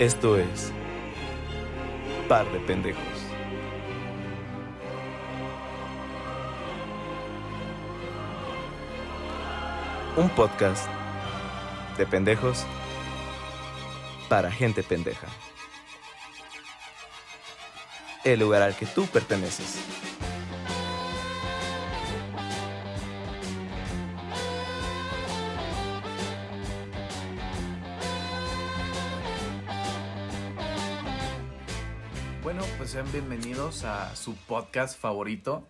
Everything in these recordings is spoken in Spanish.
Esto es Par de Pendejos. Un podcast de pendejos para gente pendeja. El lugar al que tú perteneces. Sean bienvenidos a su podcast favorito.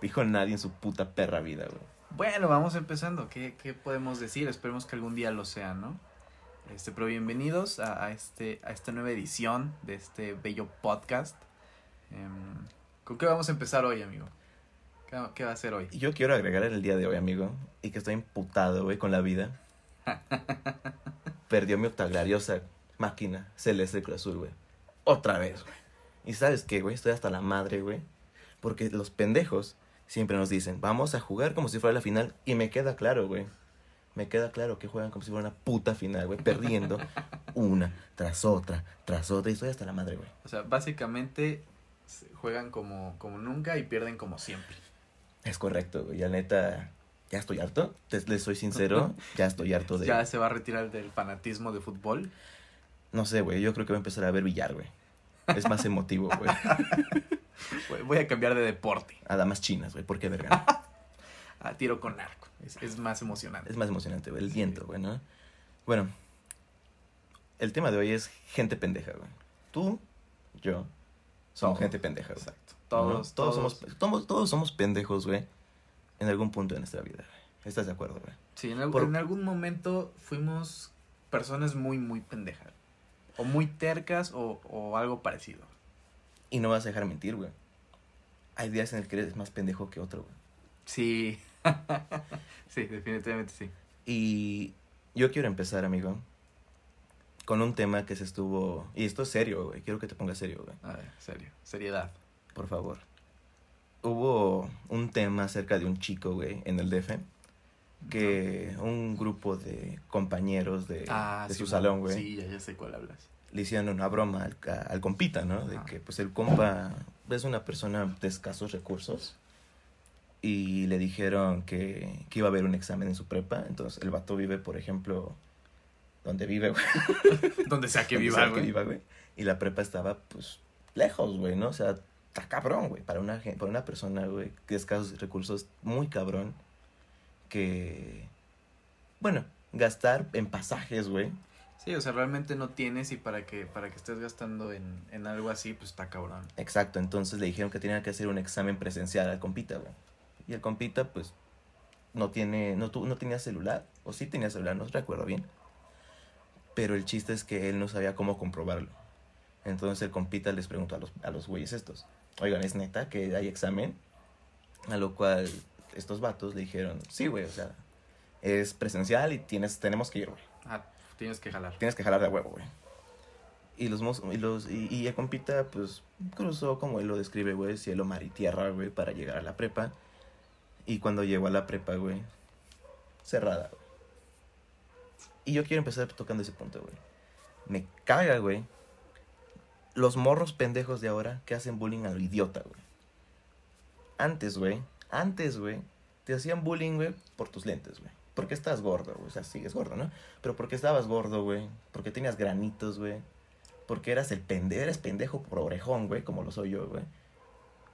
Dijo nadie en su puta perra vida, güey. Bueno, vamos empezando. ¿Qué, qué podemos decir? Esperemos que algún día lo sea, ¿no? Este, pero bienvenidos a, a este, a esta nueva edición de este bello podcast. Em, ¿Con qué vamos a empezar hoy, amigo? ¿Qué, qué va a ser hoy? Yo quiero agregar el día de hoy, amigo, y que estoy imputado, güey, con la vida. Perdió mi octaglariosa máquina celeste Cruz Azul, güey. Otra vez, güey. Y sabes qué, güey, estoy hasta la madre, güey. Porque los pendejos siempre nos dicen, vamos a jugar como si fuera la final. Y me queda claro, güey. Me queda claro que juegan como si fuera una puta final, güey. Perdiendo una tras otra, tras otra. Y estoy hasta la madre, güey. O sea, básicamente juegan como, como nunca y pierden como siempre. Es correcto, güey. Ya neta, ya estoy harto. Te, les soy sincero, ya estoy harto de... Ya se va a retirar del fanatismo de fútbol. No sé, güey. Yo creo que voy a empezar a ver billar, güey. Es más emotivo, güey. Voy- a cambiar de deporte A damas chinas, güey. ¿Por qué, verga? a tiro con arco. Es, es más emocionante. Es más emocionante, güey. El Sí. viento, güey, ¿no? Bueno, el tema de hoy es gente pendeja, güey. Tú, yo, somos gente pendeja, güey. Exacto. ¿no? Todos, todos, todos, somos, todos, todos somos pendejos, güey. En algún punto de nuestra vida, güey. ¿Estás de acuerdo, güey? Sí, en, por- en algún momento fuimos personas muy, muy pendejas. O muy tercas o, o algo parecido. Y no vas a dejar mentir, güey. Hay días en el que eres más pendejo que otro, güey. Sí. sí, definitivamente sí. Y yo quiero empezar, amigo, con un tema que se estuvo... Y esto es serio, güey. Quiero que te pongas serio, güey. A ver, serio. Seriedad. Por favor. Hubo un tema acerca de un chico, güey, en el DF. Que un grupo de compañeros de, Ah, de sí, su salón, güey, Sí, ya, ya sé cuál hablas. le hicieron una broma al, al compita, ¿no? De que, pues, el compa es una persona de escasos recursos. Y le dijeron que, que iba a haber un examen en su prepa. Entonces, el vato vive, por ejemplo, donde vive, güey. Donde sea que viva, güey. güey. Y la prepa estaba, pues, lejos, güey, ¿no? O sea, está cabrón, güey. Para una, para una persona, güey, de escasos recursos, muy cabrón. Que, bueno, gastar en pasajes, güey. Sí, o sea, realmente no tienes y para que, para que estés gastando en, en algo así, pues está cabrón. Exacto, entonces le dijeron que tenía que hacer un examen presencial al compita, güey. Y el compita, pues, no tiene, no, tu- no tenía celular, o sí tenía celular, no recuerdo bien. Pero el chiste es que él no sabía cómo comprobarlo. Entonces el compita les preguntó a los, a los güeyes estos, oigan, ¿es neta que hay examen? A lo cual estos vatos le dijeron, sí, güey, o sea, es presencial y tienes, tenemos que ir, güey. Ah, tienes que jalar. Tienes que jalar de huevo, güey. Y los y los y, y el compita pues cruzó como él lo describe, güey, cielo, mar y tierra, güey, para llegar a la prepa. Y cuando llegó a la prepa, güey, cerrada, güey. Y yo quiero empezar tocando ese punto, güey. Me caga, güey. Los morros pendejos de ahora que hacen bullying a lo idiota, güey. Antes, güey, antes, güey, te hacían bullying, güey, por tus lentes, güey. Porque estás gordo, güey. O sea, sigues gordo, ¿no? Pero porque estabas gordo, güey. Porque tenías granitos, güey. Porque eras el pendejo, eres pendejo por orejón, güey, como lo soy yo, güey.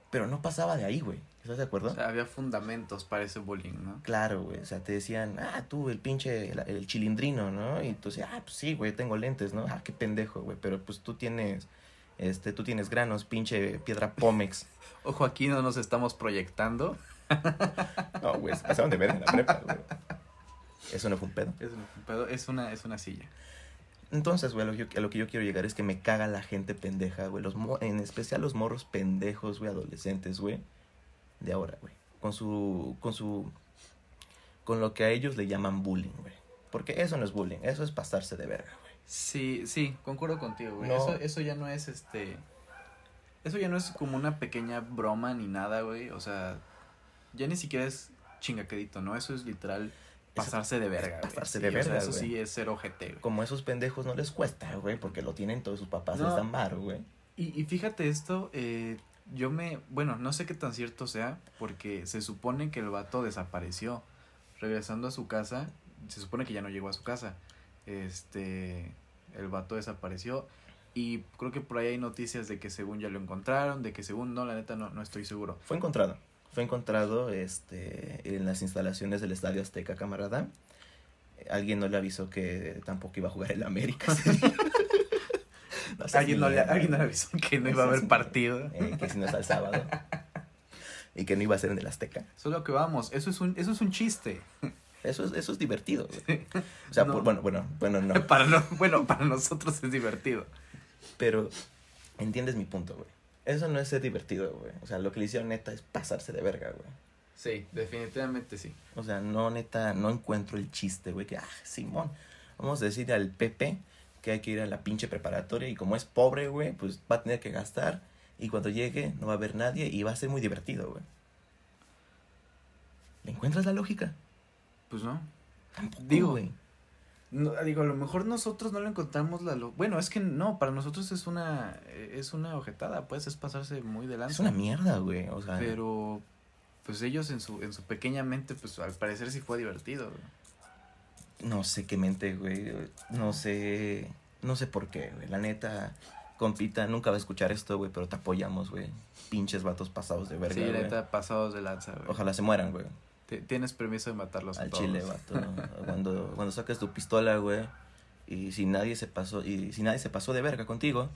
Pero no pasaba de ahí, güey. ¿Estás de acuerdo? O sea, había fundamentos para ese bullying, ¿no? Claro, güey. O sea, te decían, ah, tú, el pinche, el, el chilindrino, ¿no? Y tú decías, ah, pues sí, güey, tengo lentes, ¿no? Ah, qué pendejo, güey. Pero pues tú tienes, este, tú tienes granos, pinche piedra pómex. Ojo, aquí no nos estamos proyectando. No, güey, pasaron de ver en la prepa, güey. Eso no fue un pedo. Es, un pedo, es, una, es una silla. Entonces, güey, a lo, que yo- a lo que yo quiero llegar es que me caga la gente pendeja, güey. Los mo- en especial los morros pendejos, güey, adolescentes, güey. De ahora, güey. Con su, con su, con lo que a ellos le llaman bullying, güey. Porque eso no es bullying, eso es pasarse de verga, güey. Sí, sí, concuerdo contigo, güey. No. Eso, eso ya no es este. Eso ya no es como una pequeña broma ni nada, güey. O sea, ya ni siquiera es chingaquedito, ¿no? Eso es literal pasarse de verga, güey. Pasarse Sí, de o sea, verga, eso güey. sí es ser ojete, güey. Como esos pendejos no les cuesta, güey, porque lo tienen todos sus papás, No. les dan varo, güey. Y, y fíjate esto, eh, yo me, bueno, no sé qué tan cierto sea, porque se supone que el vato desapareció. Regresando a su casa, se supone que ya no llegó a su casa. Este, el vato desapareció. Y creo que por ahí hay noticias de que según ya lo encontraron, de que según no, la neta no, no estoy seguro. Fue encontrado. Fue encontrado este, en las instalaciones del Estadio Azteca, camarada. Alguien no le avisó que tampoco iba a jugar el América. No Alguien no, le, mierda, alguien no le güey. avisó que no No iba a haber partido. Eh, que si no es al sábado. Y que no iba a ser en el Azteca. Eso es lo que vamos, eso es un, eso es un chiste. Eso es, eso es divertido. O sea, No. por- bueno, bueno, bueno, no. Para no, bueno, para nosotros es divertido. Pero entiendes mi punto, güey. Eso no es ser divertido, güey. O sea, lo que le hicieron neta es pasarse de verga, güey. Sí, definitivamente sí. O sea, no, neta, no encuentro el chiste, güey. Que, ah, Simón, vamos a decir al Pepe que hay que ir a la pinche preparatoria y como es pobre, güey, pues va a tener que gastar y cuando llegue no va a haber nadie y va a ser muy divertido, güey. ¿Le encuentras la lógica? Pues no. Tampoco, Digo, güey. No, digo, a lo mejor nosotros no le encontramos la... lo- Bueno, es que no, para nosotros es una es una ojetada, pues es pasarse muy de lanza. Es una mierda, güey. O sea, Pero pues ellos en su en su pequeña mente pues al parecer sí fue divertido. güey. no sé qué mente, güey. No sé, no sé por qué, güey. La neta, compita, nunca va a escuchar esto, güey, pero te apoyamos, güey. Pinches vatos pasados de verga, sí, neta, pasados de lanza, güey. Ojalá se mueran, güey. Ti- Tienes permiso de matarlos a Al todos. chile, vato. cuando, cuando saques tu pistola, güey, y si nadie se pasó, y si nadie se pasó de verga contigo,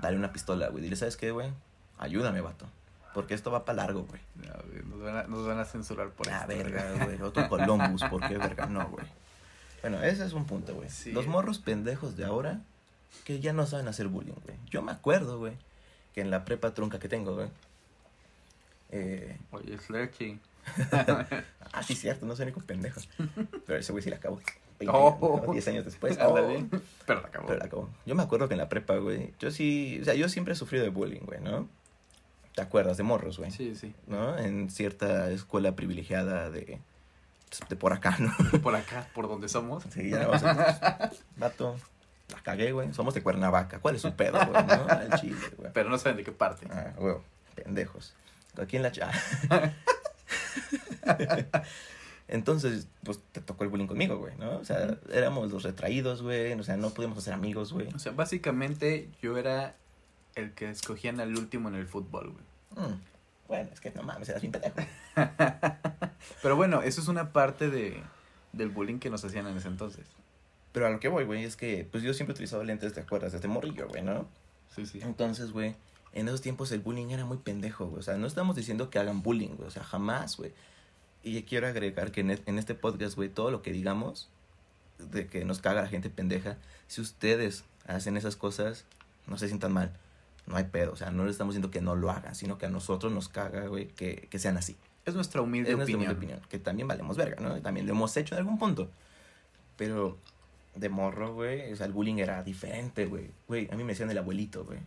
dale una pistola, güey. Dile, ¿sabes qué, güey? Ayúdame, vato. Porque esto va para largo, güey. No, güey, nos, van a, nos van a censurar por Ah, esto, güey. verga, güey. Otro Columbus, ¿por qué, verga? No, güey. Bueno, ese es un punto, güey. Sí. Los morros pendejos de ahora que ya no saben hacer bullying, güey. Yo me acuerdo, güey, que en la prepa trunca que tengo, güey. Eh, Oye, Slerky. ah, sí, cierto, no soy único pendejo. Pero ese güey sí la acabó. 20 Oh. años, 10 años después. Oh. Pero la acabó. Pero la acabó. Yo me acuerdo que en la prepa, güey, yo sí, o sea, yo siempre he sufrido de bullying, güey, ¿no? ¿Te acuerdas de morros, güey? Sí, sí. ¿No? En cierta escuela privilegiada de, de por acá, ¿no? Por acá, por donde somos. Sí, ya vamos a... Vato, la cagué, güey. Somos de Cuernavaca. ¿Cuál es su pedo, güey? ¿No? Al chile, güey. Pero no saben de qué parte. Ah, güey, pendejos. Aquí en la... Entonces, pues, te tocó el bullying conmigo, güey, ¿no? O sea, éramos los retraídos, güey. O sea, no podíamos hacer amigos, güey. O sea, básicamente yo era el que escogían al último en el fútbol, güey. Mm. Bueno, es que no mames, eras bien pendejo. Pero bueno, eso es una parte de, del bullying que nos hacían en ese entonces. Pero a lo que voy, güey, es que, pues, yo siempre he utilizado lentes, ¿te acuerdas? Desde morrillo, güey, ¿no? Sí, sí. Entonces, güey, en esos tiempos el bullying era muy pendejo, güey. O sea, no estamos diciendo que hagan bullying, güey. O sea, jamás, güey. Y quiero agregar que en, e- en este podcast, güey, todo lo que digamos de que nos caga la gente pendeja, si ustedes hacen esas cosas, no se sientan mal. No hay pedo. O sea, no les estamos diciendo que no lo hagan, sino que a nosotros nos caga, güey, que, que sean así. Es nuestra humilde Es nuestra opinión. humilde opinión. Que también valemos verga, ¿no? También lo hemos hecho en algún punto. Pero de morro, güey, o sea, el bullying era diferente, güey. Güey, a mí me decían el abuelito, güey.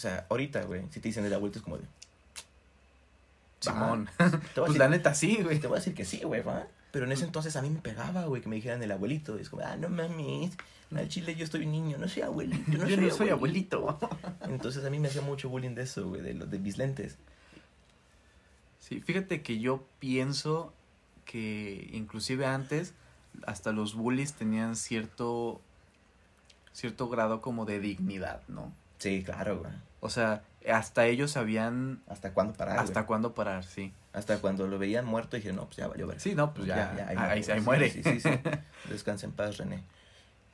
O sea, ahorita, güey, si te dicen el abuelito es como de... Simón. Pues decir, la neta sí, güey. te voy a decir que sí, güey, ¿va? Pero en ese entonces a mí me pegaba, güey, que me dijeran el abuelito. Y es como, ah, no mames, al chile yo estoy niño, no soy abuelito, no Yo soy, no soy abuelito. Entonces a mí me hacía mucho bullying de eso, güey, de, los de mis lentes. Sí, fíjate que yo pienso que inclusive antes hasta los bullies tenían cierto cierto grado como de dignidad, ¿no? Sí, claro, güey. O sea, hasta ellos sabían ¿Hasta cuándo parar, güey? hasta cuándo parar, sí. Hasta cuando lo veían muerto dije, no, pues ya valió ver. Sí, no, pues ya, ahí, ahí, güey. muere. Sí, sí, sí. Descansa en paz, René.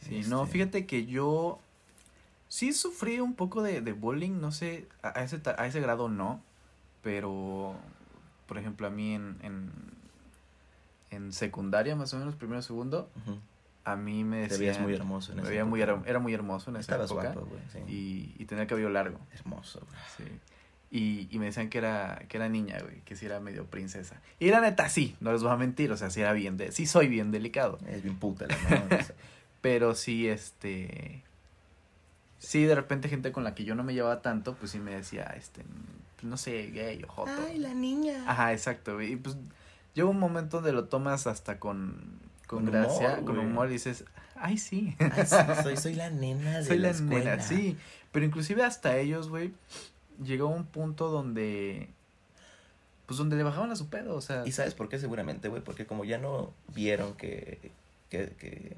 Sí, no, Este, fíjate que yo sí sufrí un poco de, de bullying, no sé, a, a ese, a ese grado no, pero, por ejemplo, a mí en, en, en secundaria, más o menos, primero, segundo, ujú. A mí me Te decían... veías muy hermoso en me esa veía muy, época. era muy hermoso en esa Estabas época. guapo, güey, sí. Y, y tenía el cabello largo, Hermoso, güey. sí. Y, y me decían que era, que era niña, güey, que sí era medio princesa. Y la neta, sí, no les voy a mentir, o sea, sí era bien, de, sí soy bien delicado. Es bien puta la mamá. Pero sí, este. Sí, de repente gente con la que yo no me llevaba tanto, pues sí me decía, este, pues, no sé, gay o joto. Ay, la niña. Ajá, exacto. güey. Y pues llega un momento donde lo tomas hasta con, con, Con gracia, humor, con humor, dices, ay, sí. Ay, sí, soy, soy la nena de Soy la, la nena, escuela. sí. Pero inclusive hasta ellos, güey, llegó un punto donde, pues donde le bajaban a su pedo, o sea, ¿Y sabes por qué seguramente, güey? Porque como ya no vieron que, que, que,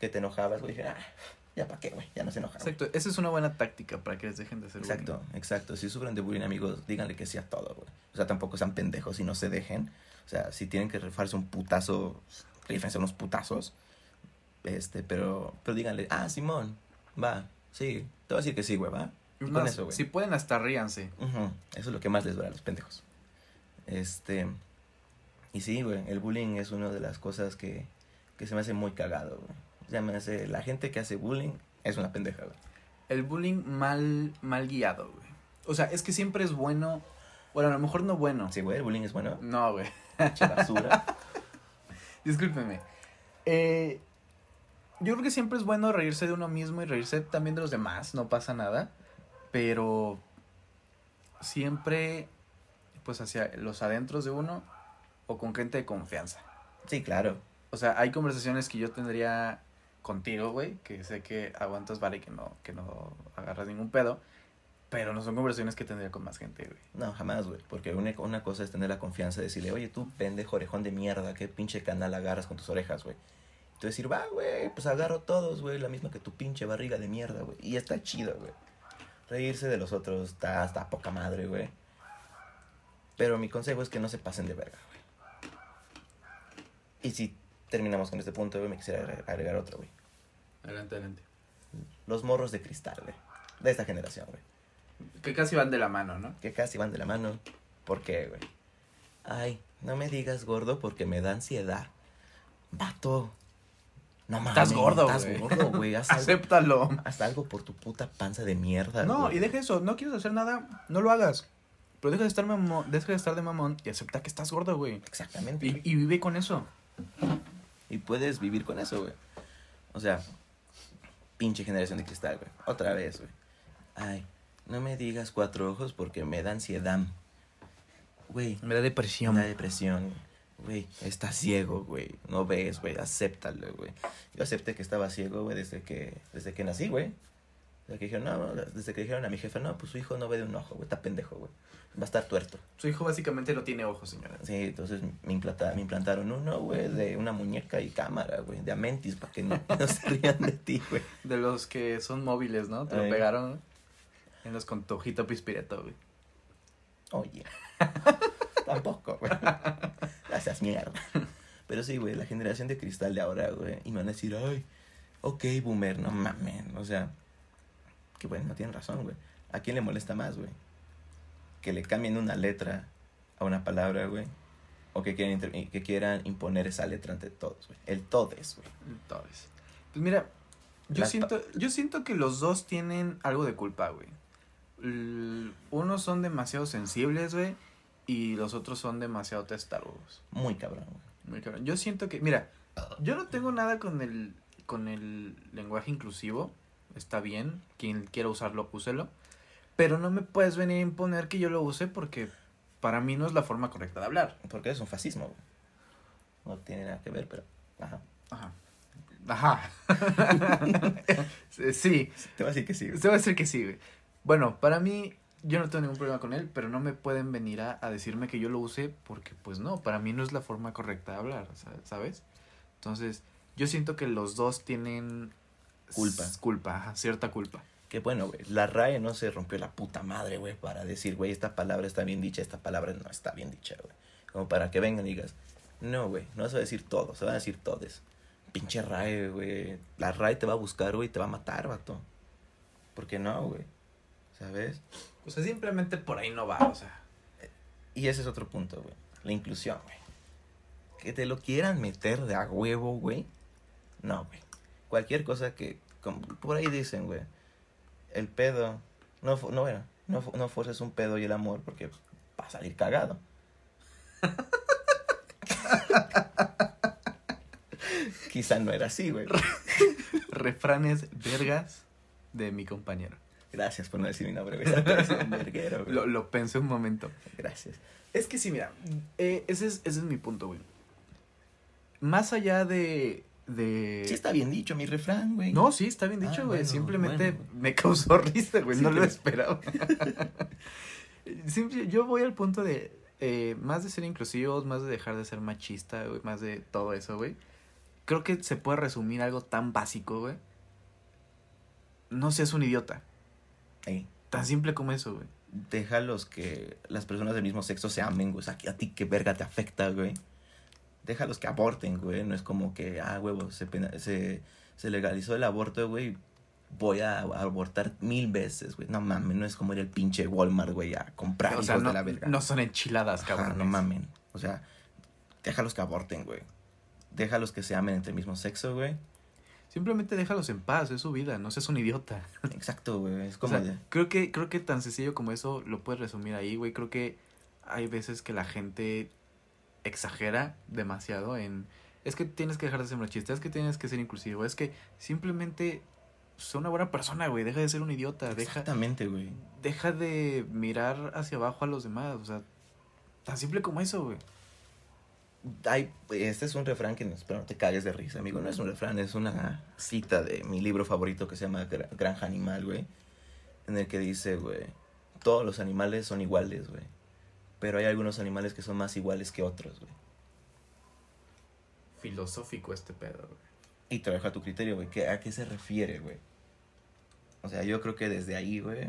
que te enojabas, güey, dijeron, ah, ya para qué, güey, ya no se enojan. güey". exacto, esa es una buena táctica para que les dejen de hacer bullying. Exacto, exacto. Si sufren de bullying, amigos, díganle que sí a todo, güey. O sea, tampoco sean pendejos y no se dejen. O sea, si tienen que rifarse un putazo, rífense unos putazos. Este, pero, pero díganle, ah, Simón, va, sí. Te voy a decir que sí, güey, va. Es Con eso, güey. si pueden hasta ríanse. Ujú, Eso es lo que más les duele a los pendejos. Este. Y sí, güey, el bullying es una de las cosas que, que se me hace muy cagado, güey. Me hace. La gente que hace bullying es una pendeja, güey. El bullying mal, mal guiado, güey. O sea, es que siempre es bueno, bueno, a lo mejor no bueno. Sí, güey, el bullying es bueno. No, güey. Basura. Discúlpeme. Eh, yo creo que siempre es bueno reírse de uno mismo y reírse también de los demás, no pasa nada. Pero siempre, pues hacia los adentros de uno o con gente de confianza. Sí, claro. O sea, hay conversaciones que yo tendría contigo, güey, que sé que aguantas vale que no, que no agarras ningún pedo. Pero no son conversaciones que tendría con más gente, güey. No, jamás, güey. Porque una, una cosa es tener la confianza de decirle, oye, tú, pendejo orejón de mierda, qué pinche canal agarras con tus orejas, güey. Y tú decir, va, güey, pues agarro todos, güey, la misma que tu pinche barriga de mierda, güey. Y está chido, güey. Reírse de los otros está, está poca madre, güey. Pero mi consejo es que no se pasen de verga, güey. Y si terminamos con este punto, güey, me quisiera agregar- agregar otro, güey. Adelante, adelante. Los morros de cristal, güey. De esta generación, güey. Que casi van de la mano, ¿no? que casi van de la mano. ¿Por qué, güey? Ay, no me digas gordo porque me da ansiedad. Vato. No mames. Estás gordo, Estás güey. gordo, güey. Haz algo, Acéptalo. haz algo por tu puta panza de mierda. No, güey. y deja eso, no quieres hacer nada, no lo hagas. Pero deja de estar mamón, deja de estar de mamón y acepta que estás gordo, güey. Exactamente. Y, y vive con eso. Y puedes vivir con eso, güey. O sea, pinche generación de cristal, güey. Otra vez, güey. Ay, no me digas cuatro ojos porque me da ansiedad. Güey, Me da depresión. Una depresión, güey. Estás ciego, güey. No ves, güey. Acéptalo, güey. Yo acepté que estaba ciego, güey, desde que, desde que nací, güey. Desde que dijeron, no, desde que dijeron a mi jefe, no, pues su hijo no ve de un ojo, güey. Está pendejo, güey. Va a estar tuerto. Su hijo básicamente no tiene ojos, señora. Sí, entonces me, implanta, me implantaron uno, güey, de una muñeca y cámara, güey. De Amentis, para que no, no se rían de ti, güey. De los que son móviles, ¿no? Te lo Ay. pegaron en los con tu ojito pispireto, güey. Oye. Tampoco, güey. Gracias, mierda. Pero sí, güey, la generación de cristal de ahora, güey. Y me van a decir, ay, ok, boomer, no mames. O sea, que bueno, no tienen razón, güey. ¿A quién le molesta más, güey? Que le cambien una letra a una palabra, güey. O que quieran, que quieran imponer esa letra ante todos, güey. El todes, güey. Entonces, pues mira, yo Las siento, yo siento que los dos tienen algo de culpa, güey. Unos son demasiado sensibles, güey, y los otros son demasiado testarudos. Muy cabrón, güey. Muy cabrón. Yo siento que, mira, yo no tengo nada con el, con el lenguaje inclusivo. Está bien, quien quiera usarlo, úselo. Pero no me puedes venir a imponer que yo lo use porque para mí no es la forma correcta de hablar. Porque es un fascismo, güey. No tiene nada que ver, pero. Ajá. Ajá. Ajá. sí, Te voy a decir que sí, güey. se va a decir que sí, güey. Bueno, para mí, yo no tengo ningún problema con él, pero no me pueden venir a, a decirme que yo lo use porque, pues no, para mí no es la forma correcta de hablar, sa- ¿sabes? Entonces, yo siento que los dos tienen... Culpa. Culpa, cierta culpa. Que bueno, güey, la RAE no se rompió la puta madre, güey, para decir, güey, esta palabra está bien dicha, esta palabra no está bien dicha, güey. Como para que vengan y digas, no, güey, no se va a decir todo, se van a decir todes. Pinche RAE, güey. La RAE te va a buscar, güey, te va a matar, vato. ¿Por qué no, güey? ¿Sabes? O sea, simplemente por ahí no va, o sea. Y ese es otro punto, güey. La inclusión, güey. Que te lo quieran meter de a huevo, güey. No, güey. Cualquier cosa que... como por ahí dicen, güey. El pedo... No, no, bueno, no, no forces un pedo y el amor porque va a salir cagado. Quizá no era así, güey. Refranes vergas de mi compañero. Gracias por no decir mi nombre, verguero. Lo, lo pensé un momento. Gracias. Es que sí, mira, eh, ese, es, ese es mi punto, güey. más allá de... de... Sí está bien dicho mi refrán, güey. No, sí, está bien dicho, Ah, güey. bueno, Simplemente bueno. me causó risa, güey. Sí, no lo pero- esperaba. Simple- yo voy al punto de eh, más de ser inclusivos, más de dejar de ser machista, güey, más de todo eso, güey. Creo que se puede resumir algo tan básico, güey. No seas un idiota. Ey, Tan simple como eso, güey. deja los que las personas del mismo sexo se amen, güey. O sea, a ti qué verga te afecta, güey. Déjalos que aborten, güey. No es como que, ah, huevo, se, pena- se, se legalizó el aborto, güey. Voy a abortar mil veces, güey. No mames, no es como ir al pinche Walmart, güey, a comprar o hijos sea, no, de la verga. no son enchiladas, Ajá, cabrón. no mamen. O sea, déjalos que aborten, güey. Déjalos que se amen entre el mismo sexo, güey. Simplemente déjalos en paz, es su vida, no seas un idiota. Exacto, güey. Es O como sea, de- creo que, creo que tan sencillo como eso lo puedes resumir ahí, güey. Creo que hay veces que la gente exagera demasiado en es que tienes que dejar de ser machista, es que tienes que ser inclusivo, es que simplemente sé una buena persona, güey, deja de ser un idiota, deja, Exactamente, güey. deja de mirar hacia abajo a los demás, o sea, tan simple como eso, güey. Hay, este es un refrán que espero no te cagues de risa, amigo. No es un refrán, es una cita de mi libro favorito que se llama Gra- Granja Animal, güey. En el que dice, güey, todos los animales son iguales, güey. Pero hay algunos animales que son más iguales que otros, güey. Filosófico este pedo, güey. Y te a tu criterio, güey. ¿qué- ¿A qué se refiere, güey? O sea, yo creo que desde ahí, güey,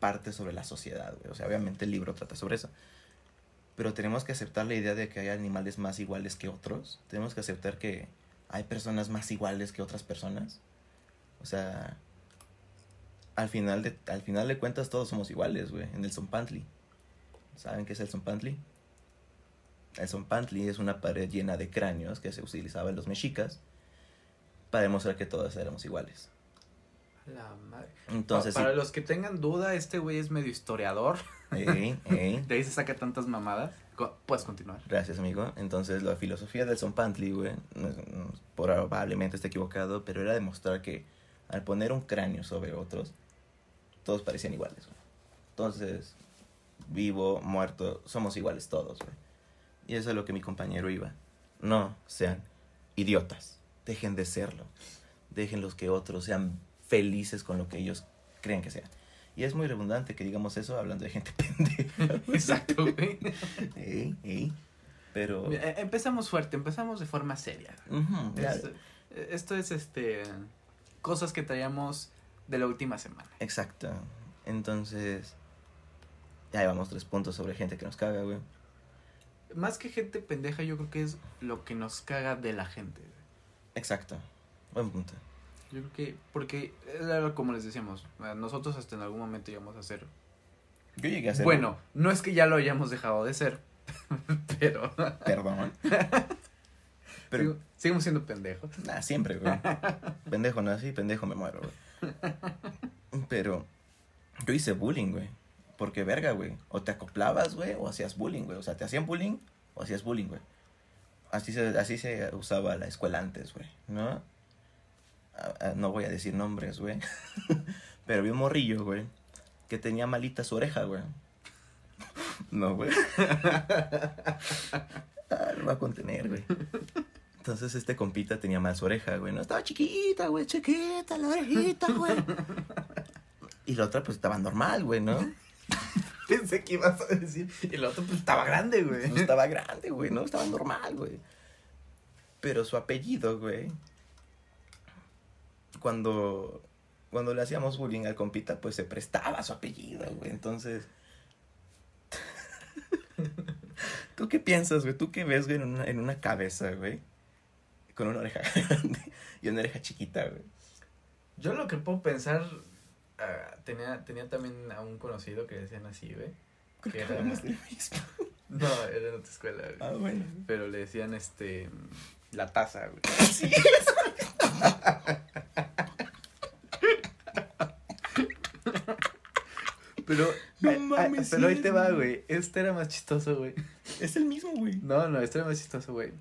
parte sobre la sociedad, güey. O sea, obviamente el libro trata sobre eso. Pero tenemos que aceptar la idea de que hay animales más iguales que otros. Tenemos que aceptar que hay personas más iguales que otras personas. O sea, al final de, al final de cuentas todos somos iguales, güey, en el Zompantli. ¿Saben qué es el Zompantli? El Zompantli es una pared llena de cráneos que se utilizaba en los mexicas para demostrar que todos éramos iguales. La madre. Entonces, Pa- para sí, los que tengan duda, este güey es medio historiador. ey, ey, De ahí se saca tantas mamadas. Puedes continuar. Gracias, amigo. Entonces, la filosofía del Zompantli, güey, probablemente esté equivocado, pero era demostrar que al poner un cráneo sobre otros, todos parecían iguales, güey. Entonces, vivo, muerto, somos iguales todos, güey. Y eso es lo que mi compañero iba. No sean idiotas. Dejen de serlo. Dejen los que otros sean felices con lo que ellos creen que sean. Y es muy redundante que digamos eso hablando de gente pendeja. Exacto, güey. Ey, ey. Pero. Eh, Empezamos fuerte, empezamos de forma seria. Esto, esto es este cosas que traíamos de la última semana. Exacto. Entonces. Ya llevamos tres puntos sobre gente que nos caga, güey. Más que gente pendeja, yo creo que es lo que nos caga de la gente. Exacto. Buen punto. Yo creo que, porque era como les decíamos, nosotros hasta en algún momento íbamos a ser. Yo llegué a ser. Bueno, no es que ya lo hayamos dejado de ser, pero. Perdón. Pero. sigo- seguimos siendo pendejos. Nah, siempre, güey. Pendejo nací, pendejo me muero, güey. Pero. Yo hice bullying, güey. Porque verga, güey. O te acoplabas, güey, o hacías bullying, güey. O sea, te hacían bullying o hacías bullying, güey. Así se, así se usaba la escuela antes, güey. ¿No? No voy a decir nombres, güey. Pero vi un morrillo, güey. Que tenía malita su oreja, güey. No, güey. Ah, lo voy a contener, güey. Entonces este compita tenía mal su oreja, güey. No estaba chiquita, güey, chiquita la orejita, güey. Y la otra pues estaba normal, güey, ¿no? Pensé que ibas a decir. Y el otro pues estaba grande, güey. No estaba grande, güey, no estaba normal, güey. Pero su apellido, güey. Cuando cuando le hacíamos bullying al compita, pues se prestaba su apellido, güey. Entonces ¿Tú qué piensas, güey? ¿Tú qué ves, güey, en una, en una cabeza, güey? Con una oreja grande y una oreja chiquita, güey. Yo lo que puedo pensar. ah, tenía, tenía también a un conocido que decían así, güey. Creo que Que era- del mismo. No, era en otra escuela, güey. Ah, bueno. Pero le decían este. La taza, güey. Sí, Pero. No pero ahí te va, güey. Este era más chistoso, güey. es el mismo, güey. No, no, este era más chistoso, güey.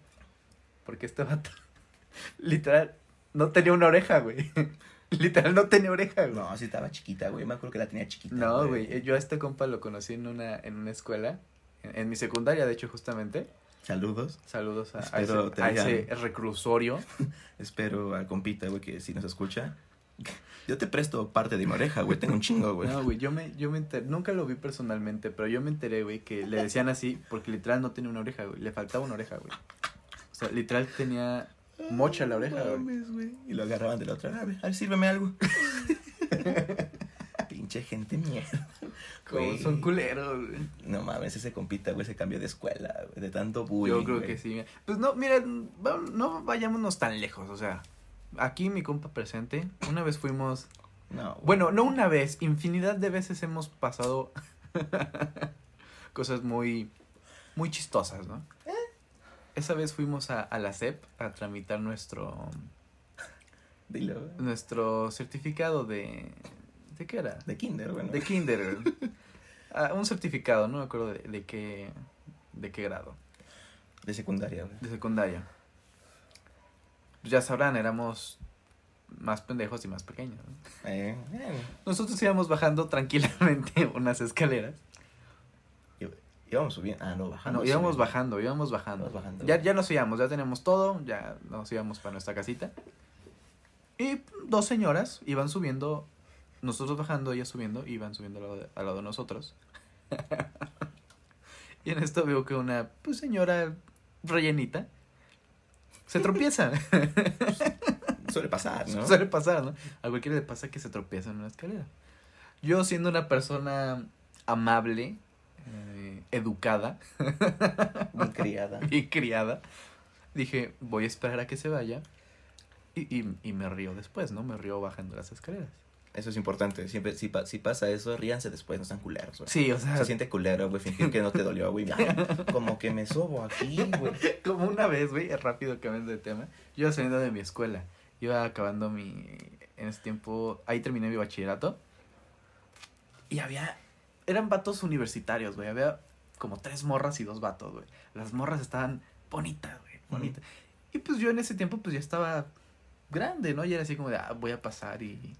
Porque este vato. Literal. No tenía una oreja, güey. Literal, no tenía oreja, güey. No, sí estaba chiquita, güey. Me acuerdo que la tenía chiquita. No, güey, yo a este compa lo conocí en una, en una escuela, en, en mi secundaria, de hecho, justamente. Saludos. Saludos a, a Espero ese, te a ese reclusorio. Espero al compita, güey, que si nos escucha. Yo te presto parte de mi oreja, güey. Tengo un chingo, güey. No, güey, yo me, yo me enteré, nunca lo vi personalmente, pero yo me enteré, güey, que le decían así porque literal no tenía una oreja, güey. Le faltaba una oreja, güey. O sea, literal tenía mocha la oreja, güey. Y lo agarraban de la otra. A ver, a ver, sírveme algo. Pinche gente mierda. Como son culeros, güey. No mames, ese compita, güey, se cambió de escuela, güey. De tanto bullying. Yo creo güey. que sí. Pues no, mira, no vayámonos tan lejos, o sea, aquí mi compa presente, una vez fuimos, No, bueno, no una vez, infinidad de veces hemos pasado cosas muy, muy chistosas, ¿no? Esa vez fuimos a, a la SEP a tramitar nuestro, Dilo, nuestro certificado de, ¿de qué era? De kinder, güey. ¿no? De kinder. Ah, un certificado, no me acuerdo de, de qué, de qué grado. De secundaria, de secundaria. Pues ya sabrán, éramos más pendejos y más pequeños. ¿no? Eh, eh, Nosotros íbamos bajando tranquilamente unas escaleras. íbamos subiendo. Ah, no, bajando. no, íbamos subiendo. bajando, íbamos bajando. Íbamos bajando. Ya, ya nos íbamos, ya teníamos todo, ya nos íbamos para nuestra casita. Y dos señoras iban subiendo, nosotros bajando, ellas subiendo, iban subiendo al lado de, al lado de nosotros. y en esto veo que una pues, señora rellenita se tropieza. Suele pasar, ¿no? Suele pasar, ¿no? A cualquiera le pasa que se tropieza en una escalera. Yo siendo una persona amable, eh, educada Muy criada. y criada, dije, voy a esperar a que se vaya. Y, y, y me río después, ¿no? Me río bajando las escaleras. Eso es importante. Siempre, si, pa- si pasa eso, ríanse después, no sean culeros, güey. Sí, o sea, Se siente culero, güey, fingir que no te dolió, güey. Como que me sobo aquí, güey. como una vez, güey, rápido cambiando de tema. Yo iba saliendo de mi escuela. Iba acabando mi. En ese tiempo. Ahí terminé mi bachillerato. Y había. Eran vatos universitarios, güey. Había como tres morras y dos vatos, güey. Las morras estaban bonitas, güey. Bonitas. Y pues yo en ese tiempo, pues ya estaba grande, ¿no? Y era así como de, ah, voy a pasar y.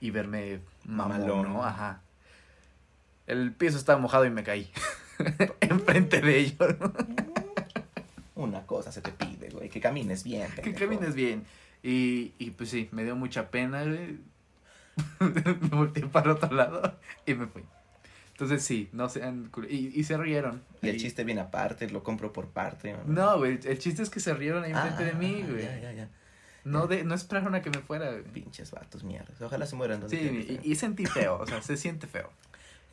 Y verme mamón. ¿no? Ajá. El piso estaba mojado y me caí. Enfrente de ellos. Una cosa se te pide, güey. Que camines bien. que camines bien. Y, y pues sí, me dio mucha pena, güey. me volteé para otro lado y me fui. Entonces sí, no sean... Y, y se rieron. Y el chiste viene aparte, lo compro por parte. ¿no? No, güey, el chiste es que se rieron ahí Ah, enfrente de mí, güey. Ya, ya, ya. No, de, no esperaron a que me fuera, güey. Pinches vatos, mierdas. Ojalá se mueran. Sí, y, y sentí feo, o sea, se siente feo.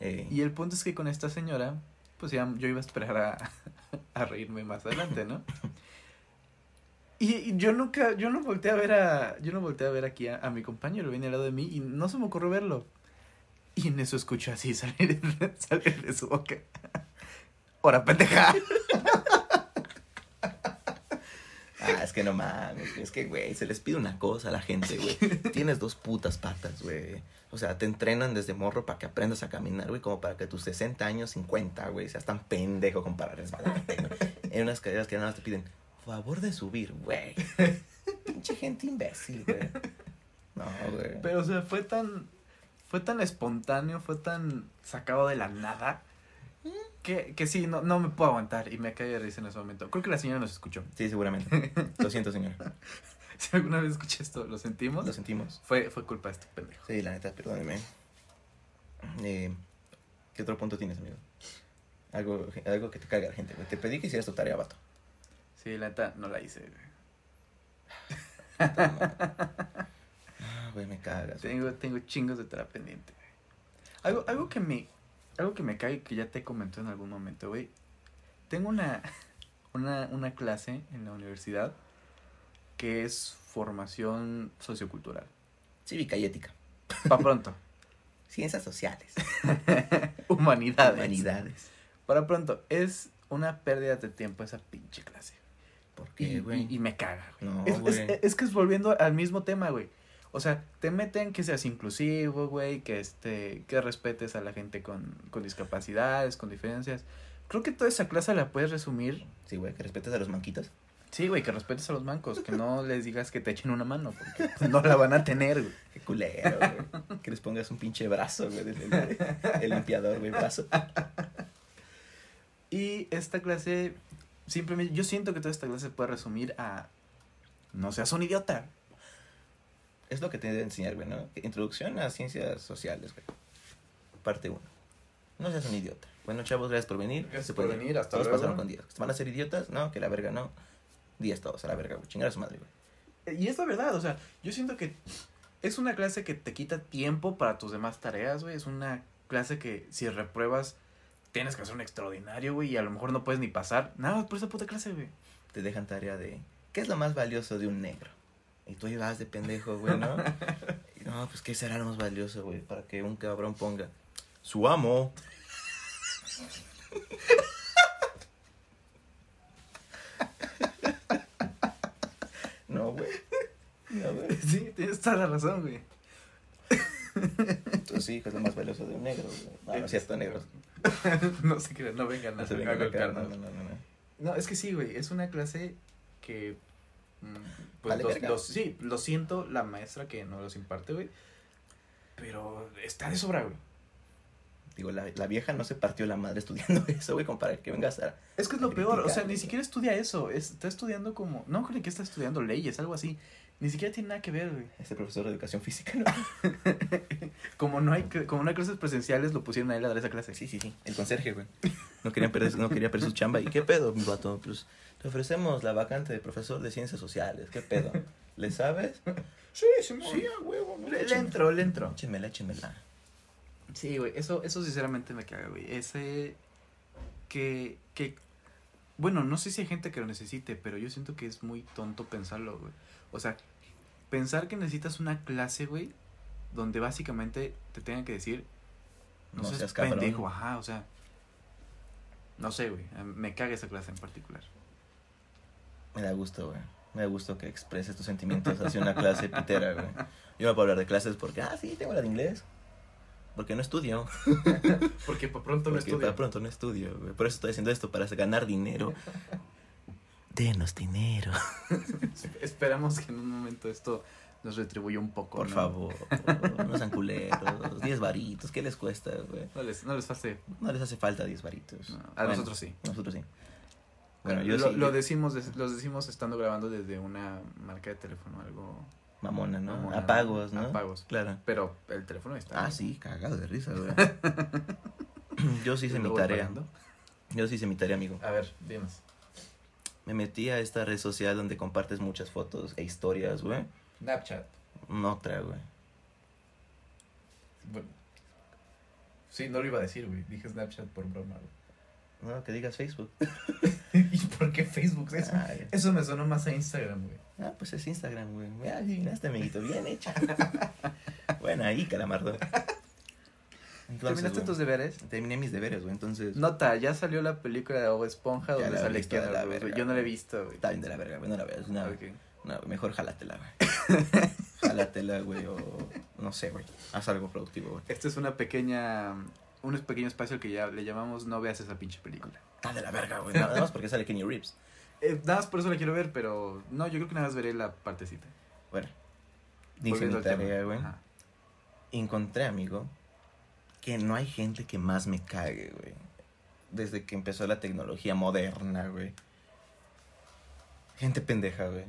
Eh, Y el punto es que con esta señora, pues ya yo iba a esperar a, a reírme más adelante, ¿no? Y, y yo nunca, yo no volteé a ver a, yo no volteé a ver aquí a, a mi compañero, viene al lado de mí y no se me ocurrió verlo. Y en eso escucho así salir, salir de su boca. ¡Hora pendeja! Ah, es que no mames, es que, güey, se les pide una cosa a la gente, güey. Tienes dos putas patas, güey. O sea, te entrenan desde morro para que aprendas a caminar, güey, como para que tus 60 años, 50, güey, seas tan pendejo como para resbalarte. En unas carreras que nada más te piden, favor de subir, güey. Pinche gente imbécil, güey. No, güey. Pero, o sea, fue tan, fue tan espontáneo, fue tan sacado de la nada, que, que sí, no, no me puedo aguantar y me caí de risa en ese momento. Creo que la señora nos escuchó. Sí, seguramente. Lo siento, señor. Si alguna vez escuché esto, lo sentimos. Lo sentimos. Fue, fue culpa de este pendejo. Sí, la neta, perdóneme. Eh, ¿Qué otro punto tienes, amigo? Algo, algo que te caiga la gente, güey. Te pedí que hicieras tu tarea, vato. Sí, la neta, no la hice. güey. Ah, güey, me cagas. Tengo, tengo chingos de tarea pendiente. güey. Algo, algo que me, algo que me cae que ya te comenté en algún momento, güey. Tengo una, una, una clase en la universidad que es formación sociocultural. Cívica y ética. Pa' pronto. Ciencias sociales. Humanidades. Humanidades. Para pronto. Es una pérdida de tiempo esa pinche clase. ¿Por qué, güey? y- y me caga, güey. No, es, es- güey. es que es volviendo al mismo tema, güey. O sea, te meten que seas inclusivo, güey, que este, que respetes a la gente con, con discapacidades, con diferencias. Creo que toda esa clase la puedes resumir. Sí, güey, que respetes a los manquitos. Sí, güey, que respetes a los mancos, que no les digas que te echen una mano, porque pues, no la van a tener, güey. Qué culero, güey. que les pongas un pinche brazo, güey, el limpiador, güey, brazo. Y esta clase simplemente, yo siento que toda esta clase se puede resumir a, no seas un idiota. Es lo que te debe enseñar, güey, ¿no? Introducción a ciencias sociales, güey. Parte 1. No seas un idiota. Bueno, chavos, gracias por venir. Gracias Se por venir, hasta Todos luego. pasaron con 10. ¿Van a ser idiotas? No, que la verga no. 10 todos, a la verga, güey. Chingar a su madre, güey. Y es la verdad, o sea, yo siento que es una clase que te quita tiempo para tus demás tareas, güey. Es una clase que si repruebas tienes que hacer un extraordinario, güey, y a lo mejor no puedes ni pasar. Nada, por esa puta clase, güey. Te dejan tarea de. ¿Qué es lo más valioso de un negro? Y tú ibas de pendejo, güey, ¿no? Y, no, pues, ¿qué será lo más valioso, güey? Para que un cabrón ponga. Su amo. No, güey. No, güey. Sí, tienes toda la razón, güey. Entonces sí, que es lo más valioso de un negro, güey. No, no es cierto, negros. no se crean, no vengan a No se a vengan no, golpearnos. no, no, no, no. No, es que sí, güey, es una clase que... mm, Pues Vale los- verga. los- sí, lo siento, la maestra que no los imparte, güey. Pero está de sobra, güey. Digo, la, la vieja no se partió la madre estudiando eso, güey, como para que vengas a... Es que es lo peor, o sea, ni siquiera estudia eso, es- está estudiando como... No, creo que está estudiando leyes, algo así. Ni siquiera tiene nada que ver, güey. Ese profesor de educación física, ¿no? Como no hay, como no hay clases presenciales, lo pusieron a él a dar esa clase. Sí, sí, sí. El conserje, güey. No quería perder, no quería perder su chamba. ¿Y qué pedo, mi vato? Pues te ofrecemos la vacante de profesor de ciencias sociales. ¿Qué pedo? ¿Le sabes? Sí, sí, Sí, a huevo. Le, le entro, le entro. Échemela, échemela. Sí, güey, eso, eso sinceramente me caga, güey. Ese que, que, bueno, no sé si hay gente que lo necesite, pero yo siento que es muy tonto pensarlo, güey. O sea, pensar que necesitas una clase, güey, donde básicamente te tengan que decir, no, No seas cabrón. pendejo, ajá, o sea, no sé, güey, me caga esa clase en particular. Me da gusto, güey. Me da gusto que expreses tus sentimientos hacia una clase pitera, güey. Yo no puedo hablar de clases porque, ah, sí, tengo la de inglés. Porque no estudio. Porque por pronto no Porque estudio. para pronto no estudio, güey. Por eso estoy haciendo esto, para ganar dinero. Denos dinero. Esperamos que en un momento esto nos retribuya un poco, Por ¿no? favor. No sean culeros. 10 varitos. ¿Qué les cuesta, güey? No les, no les hace, No les hace falta 10 varitos. no, a Bueno, nosotros sí. Nosotros sí. Bueno, yo lo, sí. lo decimos, los decimos estando grabando desde una marca de teléfono, algo Mamona, ¿no? mamona, Apagos, ¿no? Apagos. Claro. Pero el teléfono está. Ah, sí, cagado de risa, güey. yo sí hice mi tarea. apagando. Yo sí hice mi tarea, amigo. A ver, dinos. Me metí a esta red social donde compartes muchas fotos e historias, güey. Snapchat. Otra, güey. Bueno. Sí, no lo iba a decir, güey. Dije Snapchat por broma, güey. No, que digas Facebook. ¿Y por qué Facebook? Eso, Ay, eso me sonó más a Instagram, güey. ah, pues es Instagram, güey. Ya adivinaste, amiguito. Bien hecha. bueno, ahí, calamardo. Entonces, ¿Terminaste tus deberes? Terminé mis deberes, güey. Entonces, Nota, ya salió la película de Bob Esponja donde la sale Keanu la verga, Yo no la he visto, güey. está bien de la verga, güey. No la veas. No, Ok. no, mejor jálatela, güey. jálatela, güey. O no sé, güey. Haz algo productivo, güey. Este es una pequeña. Un pequeño espacio que ya le llamamos No veas esa pinche película. Está de la verga, güey. Nada más porque sale Kenny Reeves. Eh, nada más por eso la quiero ver, pero no, yo creo que nada más veré la partecita. Bueno, dice mi tarea, güey. Encontré, amigo, que no hay gente que más me cague, güey. Desde que empezó la tecnología moderna, güey. Gente pendeja, güey.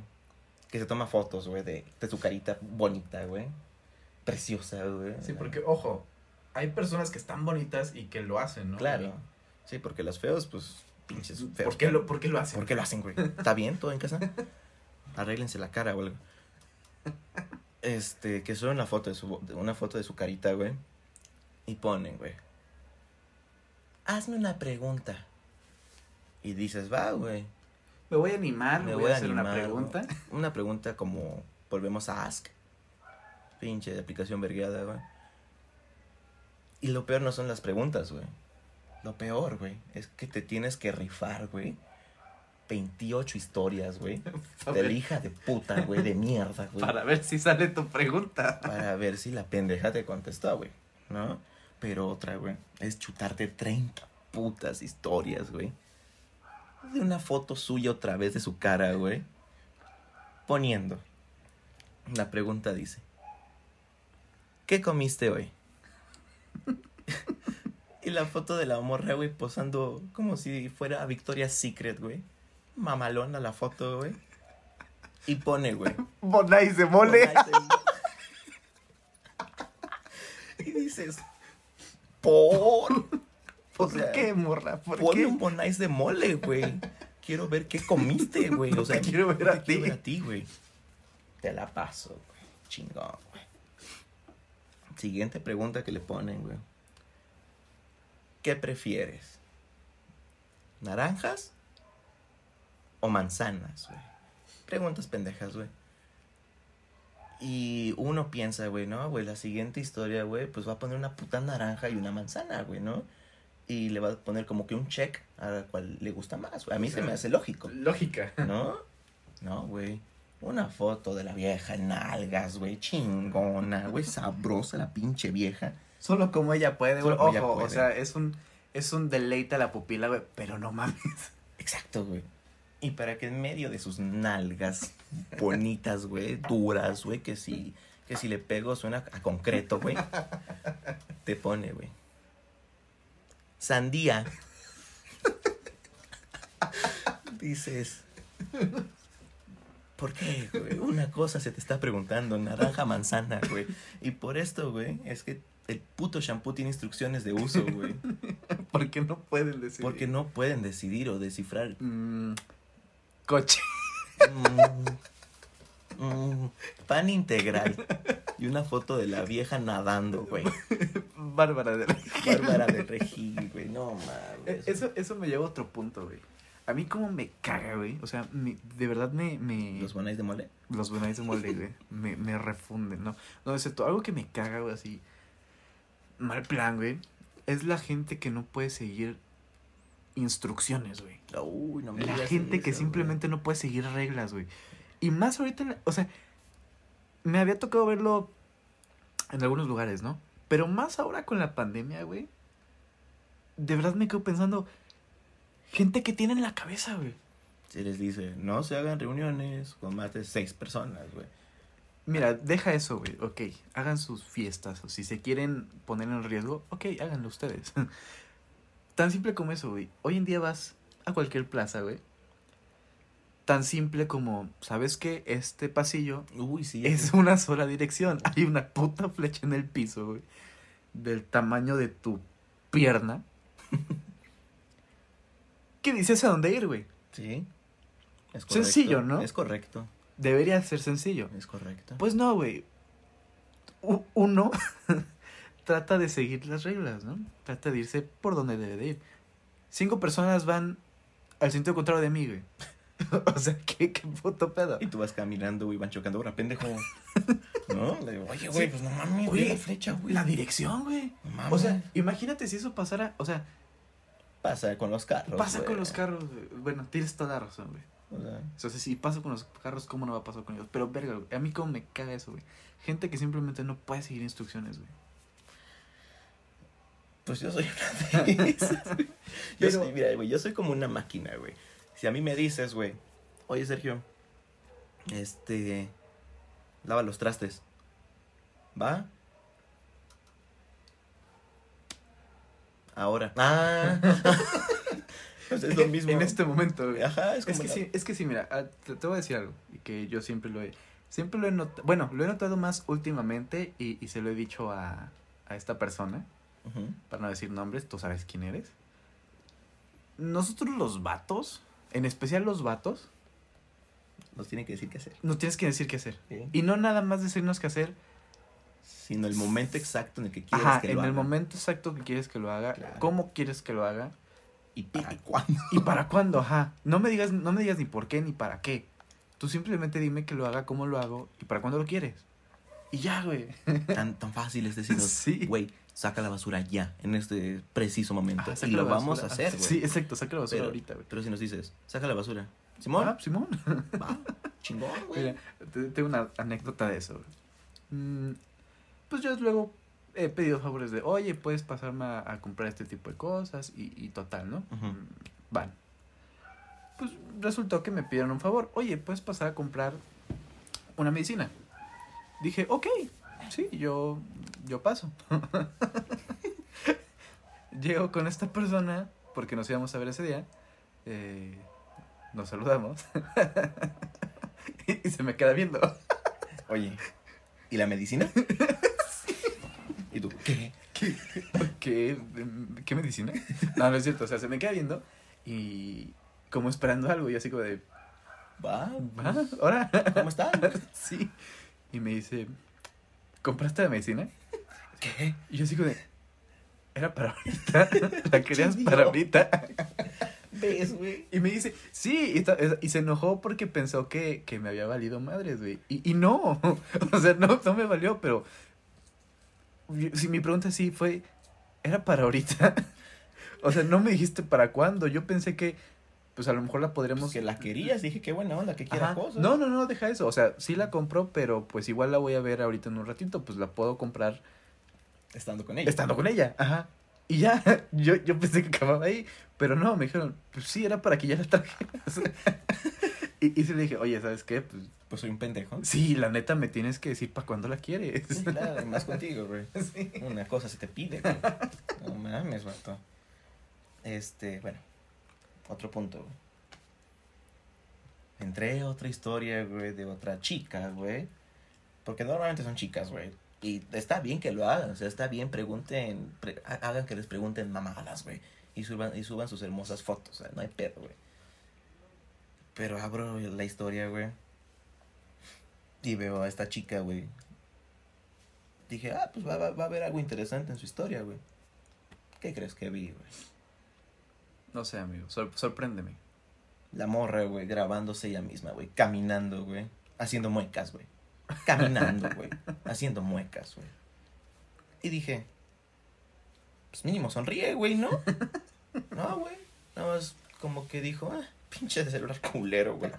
Que se toma fotos, güey, de, de su carita bonita, güey. Preciosa, güey. Sí, porque, ojo, hay personas que están bonitas y que lo hacen, ¿no? Claro. Sí, porque los feos, pues, pinches feos. ¿Por qué, lo, ¿Por qué lo hacen? ¿Por qué lo hacen, güey? ¿Está bien todo en casa? Arréglense la cara o algo. Este, que suben una foto de su, de una foto de su carita, güey. Y ponen, güey. Hazme una pregunta. Y dices, va, güey. Me voy a animar, me voy, a hacer una pregunta. Una pregunta como, volvemos a Ask. Pinche de aplicación vergueada, güey. Y lo peor no son las preguntas, güey. Lo peor, güey, es que te tienes que rifar, güey. 28 historias, güey. De la hija de puta, güey, de mierda, güey. para ver si sale tu pregunta. Para ver si la pendeja te contestó, güey. ¿No? Pero otra, güey, es chutarte 30 putas historias, güey. De una foto suya otra vez de su cara, güey. Poniendo. La pregunta dice: ¿Qué comiste hoy? y la foto de la morra, güey, posando como si fuera Victoria's Secret, güey. mamalona la foto, güey. Y pone, güey. Bonais de mole. Y dices, por. ¿Por o sea, qué, morra? ¿Por Ponme qué? un bonais de mole, güey. Quiero ver qué comiste, güey. O sea, Te quiero ver a te ti. ver a ti, güey. Te la paso, güey. Chingón, güey. Siguiente pregunta que le ponen, güey. ¿Qué prefieres? ¿Naranjas o manzanas, güey? Preguntas pendejas, güey. Y uno piensa, güey, ¿no? Güey, la siguiente historia, güey, pues va a poner una puta naranja y una manzana, güey, ¿no? Y le va a poner como que un check a la cual le gusta más, güey. A mí se me hace lógico, Lógica. ¿no? No, güey. Una foto de la vieja en nalgas, güey, chingona, güey, sabrosa la pinche vieja. Solo como ella puede, güey. Ojo, o sea, es un, es un deleite a la pupila, güey. Pero no mames. Exacto, güey. Y para que en medio de sus nalgas bonitas, güey, duras, güey, que si, que si le pego suena a concreto, güey, te pone, güey. Sandía. Dices, ¿por qué, güey? Una cosa se te está preguntando, naranja, manzana, güey. Y por esto, güey, es que el puto shampoo tiene instrucciones de uso, güey. Porque no pueden decir. Porque no pueden decidir o descifrar Mm, coche. Mm, mm, pan integral. Y una foto de la vieja nadando, güey. Bárbara de Bárbara de Regil, güey. No Eh, mames. Eso, eso me lleva a otro punto, güey. A mí como me caga, güey. O sea, me- de verdad me... me... ¿Los bonais de mole? Los bonais de molde, güey. Me, me refunden, ¿no? No, excepto algo que me caga, güey, así. Mal plan, güey. Es la gente que no puede seguir instrucciones, güey. Uy, no me La gente que simplemente no puede seguir reglas, güey. Y más ahorita, o sea, me había tocado verlo en algunos lugares, ¿no? Pero más ahora con la pandemia, güey. De verdad me quedo pensando, gente que tiene en la cabeza, güey. güey. Se les dice, no se hagan reuniones con más de seis personas, güey. Mira, deja eso, güey. Ok, hagan sus fiestas. O si se quieren poner en riesgo, ok, háganlo ustedes. Tan simple como eso, güey. Hoy en día vas a cualquier plaza, güey. Tan simple como, ¿sabes qué? Este pasillo Uy, sí. es una sola dirección. Hay una puta flecha en el piso, güey. Del tamaño de tu pierna. ¿Qué dices a dónde ir, güey? Sí. Es Sencillo, ¿no? Es correcto. Debería ser sencillo. Es correcto. Pues no, güey. Uno trata de seguir las reglas, ¿no? Trata de irse por donde debe de ir. Cinco personas van al sentido contrario de mí, güey. o sea, ¿qué, qué puto pedo. Y tú vas caminando, güey, van chocando, ahora pendejo. ¿No? Le digo, oye, güey, Sí. pues no mames, güey, la flecha, güey. La dirección, güey. No mames. O sea, imagínate si eso pasara, o sea, pasa con los carros. pasa güey. con los carros, güey. Bueno, tienes toda la razón, güey. O sea, si pasa con los carros, ¿cómo no va a pasar con ellos? Pero, verga, güey, a mí como me caga eso, güey. Gente que simplemente no puede seguir instrucciones, güey. Pues yo soy una de esas. Yo Pero- soy, mira, güey, yo soy como una máquina, güey. Si a mí me dices, güey, oye, Sergio, este, lava los trastes. ¿Va? Ahora. Ah. Pues es lo mismo. En este momento, güey. Ajá, es Es como que la- sí, es que sí, mira, ah, te, te voy a decir algo y que yo siempre lo he, siempre lo he notado, bueno, lo he notado más últimamente y, y se lo he dicho a, a esta persona, Para no decir nombres, tú sabes quién eres. Nosotros los vatos, en especial los vatos, Nos tienen que decir qué hacer. nos tienes que decir qué hacer. ¿sí? Y no nada más decirnos qué hacer, Sino el momento exacto en el que quieres ajá, que en lo el haga. momento exacto que quieres que lo haga, Claro. cómo quieres que lo haga ¿Y para cuándo? y para cuándo, ajá. No me digas, no me digas ni por qué ni para qué. Tú simplemente dime que lo haga, cómo lo hago y para cuándo lo quieres. Y ya, güey. Tan, tan fácil es decirnos, Sí. güey, saca la basura ya, en este preciso momento. Ajá, y lo la vamos a basura. hacer, güey. Sí, exacto, saca la basura Pero- ahorita, güey. Pero si nos dices, saca la basura. Simón, Ah, Simón. va, chingón, güey. Tengo una anécdota de eso. Mm, pues yo luego he pedido favores de, oye, puedes pasarme a, a comprar este tipo de cosas y, y total, ¿no? Mm, Van. Pues resultó que me pidieron un favor, oye, puedes pasar a comprar una medicina. Dije, ok, sí, yo, yo paso. Llego con esta persona, porque nos íbamos a ver ese día. eh, nos saludamos. y se me queda viendo. Oye, ¿y la medicina? ¿Y tú? ¿Qué? ¿Qué, qué, qué medicina? No, no es cierto. O sea, se me queda viendo y como esperando algo y así como de, ¿Va? ¿va? ¿Ahora? ¿Cómo estás? Sí. Y me dice, ¿compraste la medicina? ¿Qué? Y yo como de, ¿era para ahorita? ¿La querías para ahorita? ¿Ves, güey? Y me dice, sí, y, ta- y se enojó porque pensó que, que me había valido madres, güey. Y, y no, o sea, no, no me valió, pero si mi pregunta sí fue, ¿era para ahorita? O sea, no me dijiste para cuándo. Yo pensé que, pues a lo mejor la podremos... Pues que la querías, dije, qué buena onda, que quiera Ajá. cosas. No, no, no, deja eso. O sea, sí la compró, pero pues igual la voy a ver ahorita en un ratito. Pues la puedo comprar Estando con ella. estando con ella. Ajá. Y ya, yo, yo pensé que acababa ahí, pero no, me dijeron, pues sí, era para que ya la trajeras. y, y sí le dije, oye, ¿sabes qué? Pues Pues soy un pendejo. sí, la neta me tienes que decir para cuándo la quieres. Sí, claro, más contigo, güey. Sí. Una cosa se te pide, güey. No mames, vato. Este, bueno. Otro punto, güey. Entré otra historia, güey, de otra chica, güey. Porque normalmente son chicas, güey. Y está bien que lo hagan, o sea, está bien, pregunten, pre- ha- hagan que les pregunten mamadas, güey. Y suban, y suban sus hermosas fotos, sea, no hay pedo, güey. Pero abro la historia, güey. Y veo a esta chica, güey. Dije, ah, pues va, va, va a haber algo interesante en su historia, güey. ¿Qué crees que vi, güey? No sé, amigo, sor- sorpréndeme. La morra, güey, grabándose ella misma, güey. Caminando, güey. Haciendo muecas, güey. Caminando, güey. Haciendo muecas, güey. Y dije, pues mínimo sonríe, güey, ¿no? No, güey. Nada más como que dijo, ah, pinche de celular culero, güey.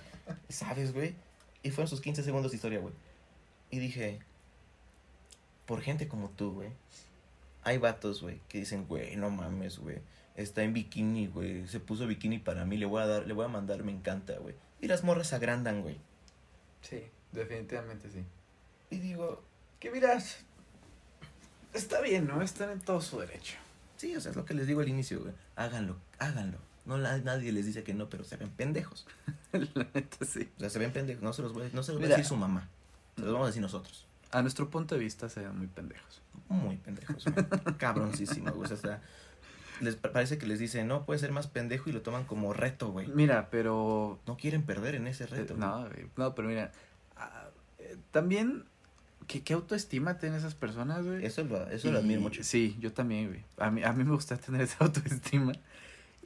¿Sabes, güey? Y fueron sus 15 segundos de historia, güey. Y dije, por gente como tú, güey. Hay vatos, güey, que dicen, güey, no mames, güey. Está en bikini, güey. Se puso bikini para mí. Le voy a dar, le voy a mandar, me encanta, güey. Y las morras se agrandan, güey. Sí, definitivamente sí. Y digo, Que miras, está bien, ¿no? Están en todo su derecho. sí, o sea, es lo que les digo al inicio, güey. Háganlo, háganlo. No, la- nadie les dice que no, pero se ven pendejos. La neta sí. O sea, se ven pendejos. No se los, voy, no se los va a decir su mamá. Se los vamos a decir nosotros. A nuestro punto de vista se ven muy pendejos. Muy pendejos, güey. Cabroncísimo, güey. O sea, les pa- parece que les dice, no, puede ser más pendejo y lo toman como reto, güey. Mira, pero No quieren perder en ese reto. Eh, no, güey, no, pero mira, ah, eh, también, ¿qué, qué autoestima tienen esas personas, güey? Eso lo, eso lo admiro mucho. Sí, yo también, güey. A mí, a mí me gusta tener esa autoestima.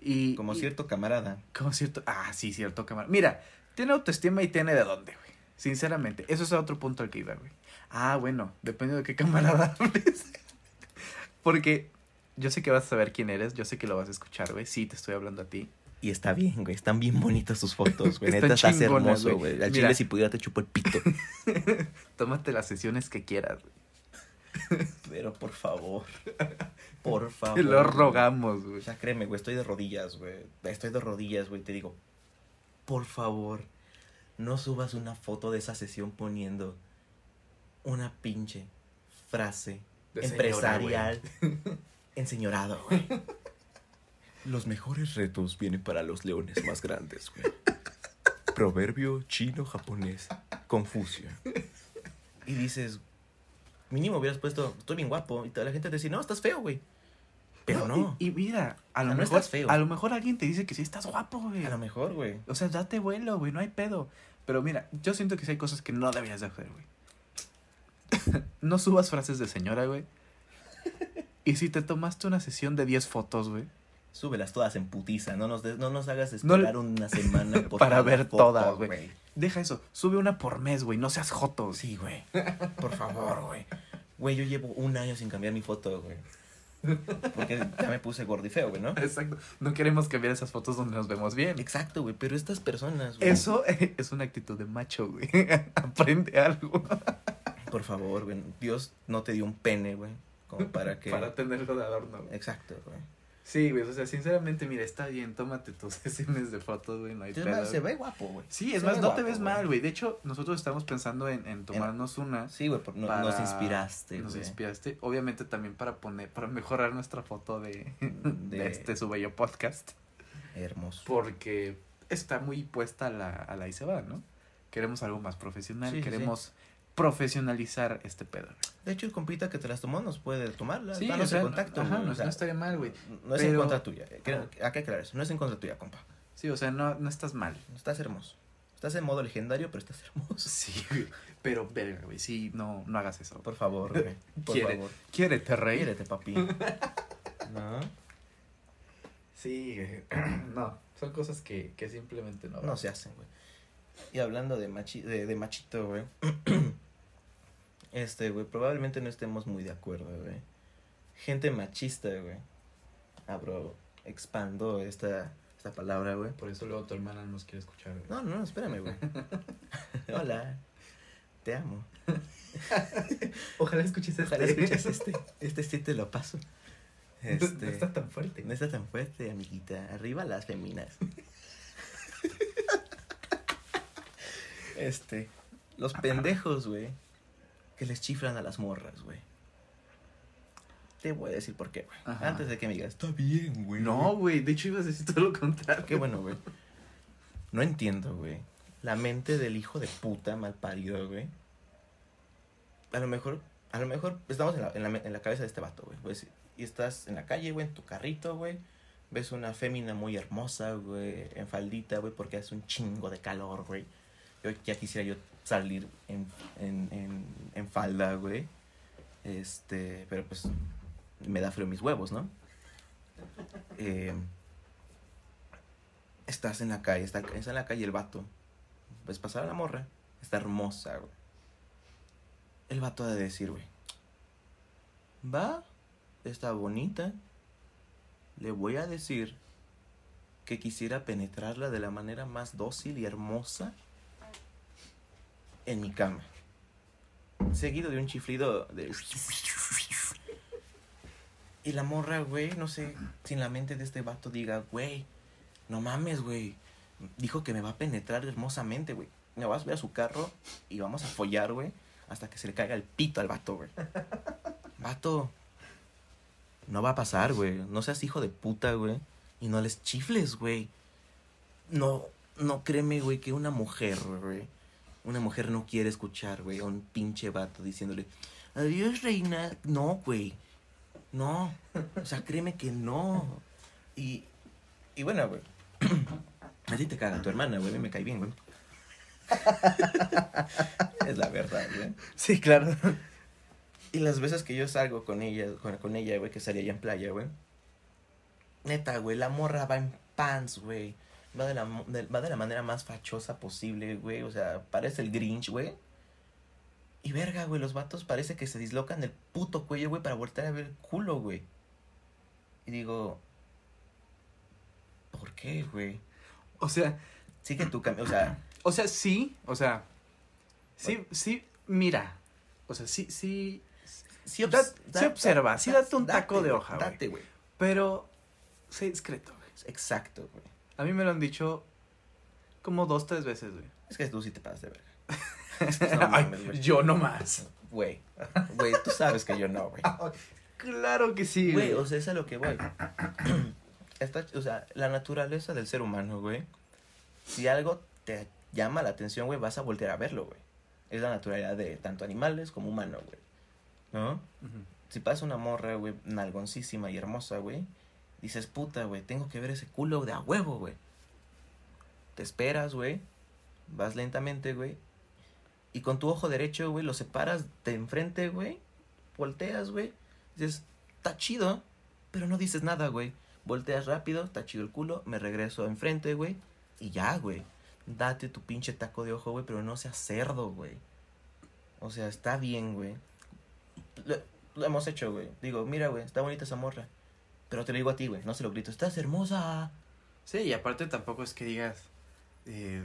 Y, Como y- cierto camarada. Como cierto. Ah, sí, cierto, cámara. Mira, tiene autoestima y tiene de dónde, güey. Sinceramente, eso es otro punto al que iba, güey. Ah, bueno, depende de qué camarada hables. Porque yo sé que vas a saber quién eres, yo sé que lo vas a escuchar, güey. Sí, te estoy hablando a ti. Y está bien, güey. Están bien bonitas sus fotos, güey. Neta, estás hermoso, güey. Al chile, si pudiera, te chupo el pito. Tómate las sesiones que quieras, güey. Pero por favor. Por favor. Te lo rogamos, güey. Sea, créeme, güey. Estoy de rodillas, güey. Estoy de rodillas, güey. Te digo, por favor. No subas una foto de esa sesión poniendo una pinche frase De señora, empresarial enseñorado, güey. Los mejores retos vienen para los leones más grandes, güey. Proverbio chino-japonés. Confucio. Y dices, mínimo hubieras puesto, estoy bien guapo. Y toda la gente te dice, no, estás feo, güey. Pero no. Y, y mira, a lo mejor estás feo. a lo mejor alguien te dice que sí estás guapo, güey. A lo mejor, güey. O sea, date vuelo, güey, no hay pedo. Pero mira, yo siento que sí hay cosas que no deberías de hacer, güey. no subas frases de señora, güey. Y si te tomaste una sesión de 10 fotos, güey. Súbelas todas en putiza. No nos, no nos hagas No esperar una semana por Para ver foto, todas, güey. Deja eso, sube una por mes, güey, no seas joto. Sí, güey. Por favor, güey. Güey, yo llevo un año sin cambiar mi foto, güey. Porque ya me puse gordifeo, güey, ¿no? Exacto. No queremos cambiar esas fotos donde nos vemos bien. Exacto, güey. Pero estas personas, güey. Eso es una actitud de macho, güey. Aprende algo. Por favor, güey. Dios no te dio un pene, güey. Como para que. Para tenerlo de adorno, güey. Exacto, güey. Sí, güey, o sea, sinceramente, mira, está bien, tómate tus sesiones de fotos, güey, no hay pedo. más, se ve guapo, güey. Sí, es Se más, no te ves güey. mal, güey. De hecho, nosotros estamos pensando en, en tomarnos una. Sí, güey. por- para- Nos inspiraste, Nos güey. inspiraste. Obviamente también para poner, para mejorar nuestra foto de, de... De- este su bello podcast. Hermoso. Porque está muy puesta a la, a la y se va, ¿no? Queremos algo más profesional, Sí, sí, queremos profesionalizar este pedo. De hecho, el compita que te las tomó nos puede tomarlas. Sí, danos o sea, el contacto. ajá, no, o sea, no estaría mal, güey. No es en contra tuya. eh, Hay que aclarar eso. No es en contra tuya, compa. Sí, o sea, no, no estás mal. Estás hermoso. Estás en modo legendario, pero estás hermoso. Sí, güey. Pero, verga, güey, sí, no, no hagas eso. Por favor, güey. Por Quiere- favor. Quiérete, rey. Quiérete, papi. No, Sí, güey. no, son cosas que, que simplemente no. no se hacen, güey. Y hablando de, machi de, de machito, güey. Este, güey, probablemente no estemos muy de acuerdo, güey. Gente machista, güey. Abro, expando esta, esta palabra, güey. Por eso luego tu hermana no nos quiere escuchar, güey. No, no, espérame, güey. Hola. Te amo. Ojalá escuches Ojalá escuches este. Este sí te lo paso. Este, No está tan fuerte. no está tan fuerte, amiguita. Arriba las feminas. Este. Los pendejos, güey. Que les chiflan a las morras, güey. Te voy a decir por qué, güey. Ajá. Antes de que me digas, está bien, güey. No, güey, de hecho ibas a decir todo lo contrario. Qué bueno, güey. No entiendo, güey. La mente del hijo de puta mal parido, güey. A lo mejor, a lo mejor estamos en la, en la, en la cabeza de este vato, güey. Pues, y estás en la calle, güey, en tu carrito, güey. Ves una fémina muy hermosa, güey, en faldita, güey, porque hace un chingo de calor, güey. Yo ya quisiera yo salir en, en, en, en falda, güey. Este, pero pues me da frío mis huevos, ¿no? Eh, estás en la calle, está, está en la calle el vato. Ves pasar a la morra, está hermosa, güey. El vato ha de decir, güey. Va, está bonita. Le voy a decir que quisiera penetrarla de la manera más dócil y hermosa en mi cama. Seguido de un chiflido de... Y la morra, güey, no sé si en la mente de este vato diga, güey, no mames, güey. Dijo que me va a penetrar hermosamente, güey. Me vas a subir a su carro y vamos a follar, güey, hasta que se le caiga el pito al vato, güey. Vato, no va a pasar, güey. No seas hijo de puta, güey. Y no les chifles, güey. No, no créeme, güey, que una mujer, güey. Una mujer no quiere escuchar, güey, a un pinche vato diciéndole, adiós, reina. No, güey. No. O sea, créeme que no. Y, y bueno, güey. A ti te caga tu hermana, güey. A mí me cae bien, güey. es la verdad, güey. Sí, claro. Y las veces que yo salgo con ella, con, con ella, güey, que salía allá en playa, güey. Neta, güey, la morra va en pants, güey. Va de, la, de- va de la manera más fachosa posible, güey. O sea, parece el Grinch, güey. Y verga, güey, los vatos parece que se dislocan el puto cuello, güey, para voltear a ver el culo, güey. Y digo, ¿por qué, güey? O sea, Sigue tu camino, o sea, o sea, sí, o sea, sí, sí, mira. O sea, sí, sí, sí, Da- obs- sí observa, sí date un taco de hoja, güey. Date, güey. pero sé discreto, güey. Exacto, güey. A mí me lo han dicho como dos, tres veces, güey. Es que tú sí te pasas de verga. No Ay, mames, yo no más. Güey, güey, tú sabes que yo no, güey. Claro que sí, Güey, güey. o sea, es a lo que voy. Esta, o sea, la naturaleza del ser humano, güey. Si algo te llama la atención, güey, vas a voltear a verlo, güey. Es la naturalidad de tanto animales como humanos, güey. ¿No? Si pasa una morra, güey, nalgoncísima y hermosa, güey, dices, puta, güey, tengo que ver ese culo de a huevo, güey. Te esperas, güey, vas lentamente, güey, y con tu ojo derecho, güey, lo separas de enfrente, güey, volteas, güey, dices, está chido, pero no dices nada, güey. Volteas rápido, está chido el culo, me regreso enfrente, güey, y ya, güey. Date tu pinche taco de ojo, güey, pero no seas cerdo, güey. O sea, está bien, güey. Lo, lo hemos hecho, güey. Digo, mira, güey, está bonita esa morra. Pero te lo digo a ti, güey, no se lo grito. Estás hermosa. Sí, y aparte tampoco es que digas, eh,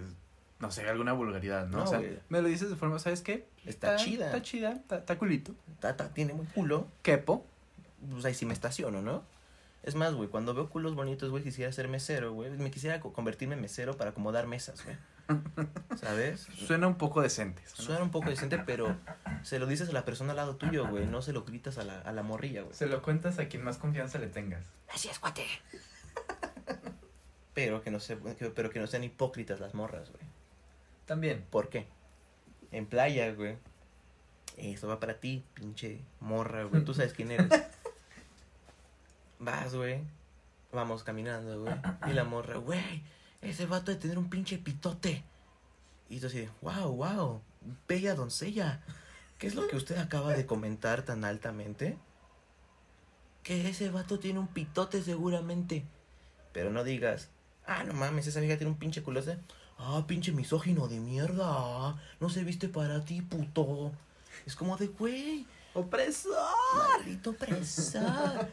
no sé, alguna vulgaridad, ¿no? No, o sea, me lo dices de forma, ¿sabes qué? Está chida. Está chida, está, está culito. Ta- ta- tiene muy culo. Quepo. Pues ahí sí me estaciono, ¿no? Es más, güey, cuando veo culos bonitos, güey, quisiera ser mesero, güey. Me quisiera co- convertirme en mesero para acomodar mesas, güey. ¿Sabes? Suena un poco decente. Suena un poco decente, pero se lo dices a la persona al lado tuyo, güey. No se lo gritas a la, a la morrilla, güey. Se lo cuentas a quien más confianza le tengas. Así es, cuate. Pero que no se, que- pero que no sean hipócritas las morras, güey. También. ¿Por qué? En playa, güey. Eso va para ti, pinche morra, güey. Tú sabes quién eres. Vas, güey. Vamos caminando, güey. Y la morra, güey, ese vato de tener un pinche pitote. Y tú así, wow, wow, bella doncella. ¿Qué es lo que usted acaba de comentar tan altamente? Que ese vato tiene un pitote seguramente. Pero no digas, ah, no mames, esa vieja tiene un pinche culote. Ah, pinche misógino de mierda. No se viste para ti, puto. Es como de, güey, ¡Opresor! maldito presa.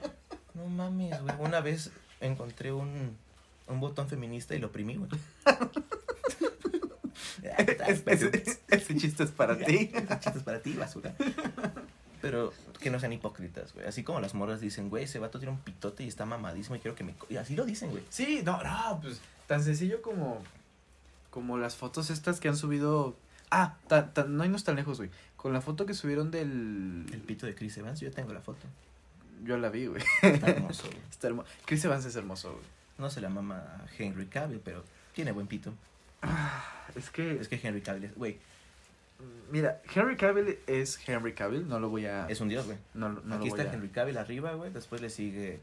No mames, güey. Una vez encontré un, un botón feminista y lo oprimí, güey. Es- ese, ese chiste es para ti. Ese chiste es para ti, basura. Pero que no sean hipócritas, güey. Así como las morras dicen, güey, ese vato tiene un pitote y está mamadísimo y quiero que me... co-". Y así lo dicen, güey. Sí, no, no, pues tan sencillo como como las fotos estas que han subido. Ah, tan, tan- no irnos tan lejos, güey. Con la foto que subieron del El pito de Chris Evans, yo tengo la foto. yo la vi, güey. Está hermoso, güey. Está hermoso. Chris Evans es hermoso, güey. No se la mama Henry Cavill, pero tiene buen pito. Es que Es que Henry Cavill es, güey, mira, Henry Cavill es Henry Cavill, no lo voy a es un dios, güey. no, no Aquí lo voy está a Henry Cavill arriba, güey. Después le sigue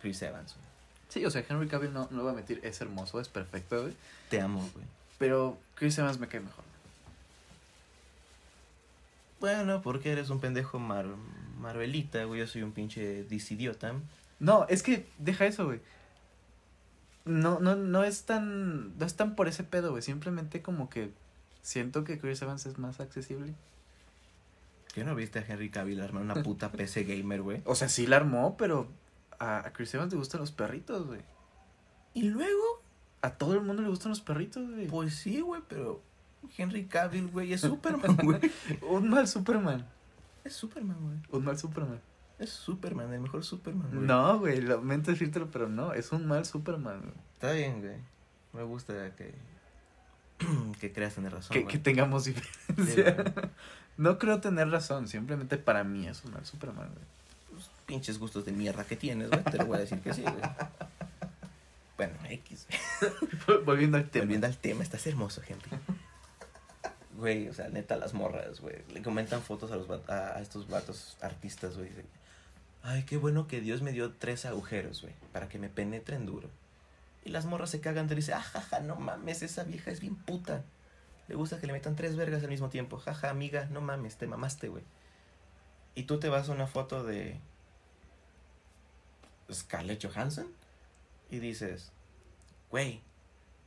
Chris Evans. güey. Sí, o sea, Henry Cavill no, no lo voy a mentir, es hermoso, es perfecto, güey. Te amo, güey. Pero Chris Evans me cae mejor. Bueno, porque eres un pendejo mar Marvelita, güey. Yo soy un pinche disidiota. No, es que deja eso, güey. No, no, no es tan, no es tan por ese pedo, güey. Simplemente como que siento que Chris Evans es más accesible. ¿Qué no viste a Henry Cavill armar una puta PC gamer, güey? O sea, sí la armó, pero a, a Chris Evans le gustan los perritos, güey. Y luego, A todo el mundo le gustan los perritos, güey. pues sí, güey, pero Henry Cavill, güey, es Superman, güey. Un mal Superman. Es Superman, güey. Un mal Superman. Es Superman, el mejor Superman, güey. No, güey, lamento decírtelo, pero no, es un mal Superman. güey. Está bien, güey. Me gusta que. que creas tener razón. Que, güey. que tengamos diferencia. no creo tener razón, simplemente para mí es un mal Superman, güey. Los pinches gustos de mierda que tienes, güey. Te lo voy a decir que sí, güey. Bueno, X, güey. Volviendo al tema. Volviendo al tema, estás hermoso, gente. Güey, o sea, neta, las morras, güey. Le comentan fotos a, los a, a estos vatos artistas, güey. Ay, qué bueno que Dios me dio tres agujeros, güey, para que me penetren duro. Y las morras se cagan, te dicen, ah, jaja, no mames, esa vieja es bien puta. Le gusta que le metan tres vergas al mismo tiempo. Jaja, amiga, no mames, te mamaste, güey. Y tú te vas a una foto de Scarlett Johansson y dices, güey,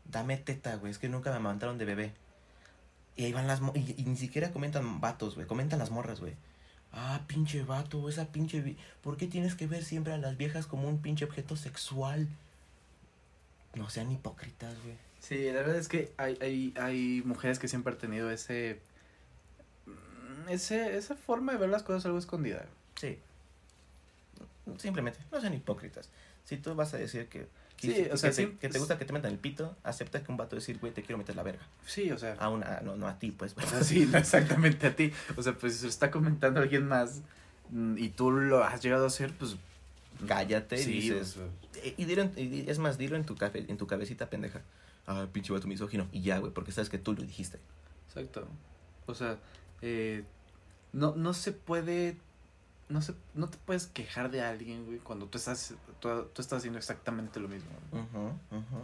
dame teta, güey, es que nunca me amamantaron de bebé. Y ahí van las y, y ni siquiera comentan vatos, güey, comentan las morras, güey. Ah, pinche vato, esa pinche... ¿Por qué tienes que ver siempre a las viejas como un pinche objeto sexual? No sean hipócritas, güey. Sí, la verdad es que hay, hay, hay mujeres que siempre han tenido ese, ese, esa forma de ver las cosas algo escondida. Sí. Simplemente, no sean hipócritas. Si tú vas a decir que... Sí, que, o sea, que te, sí, que te gusta que te metan el pito, acepta que un vato decir, güey, te quiero meter la verga. Sí, o sea, A una, no, no a ti, pues. o sea, sí, no exactamente a ti. O sea, pues si se lo está comentando alguien más mm, y tú lo has llegado a hacer, pues... Cállate y dices, o sea, Y, y dilo en- y es más, dilo en tu, cafe, en tu cabecita, pendeja. Ah, pinche vato misógino. Y ya, güey, porque sabes que tú lo dijiste. Exacto. O sea, eh, no, no se puede, no se, no te puedes quejar de alguien, güey, cuando tú estás, tú, tú estás haciendo exactamente lo mismo. Ujú, ujú.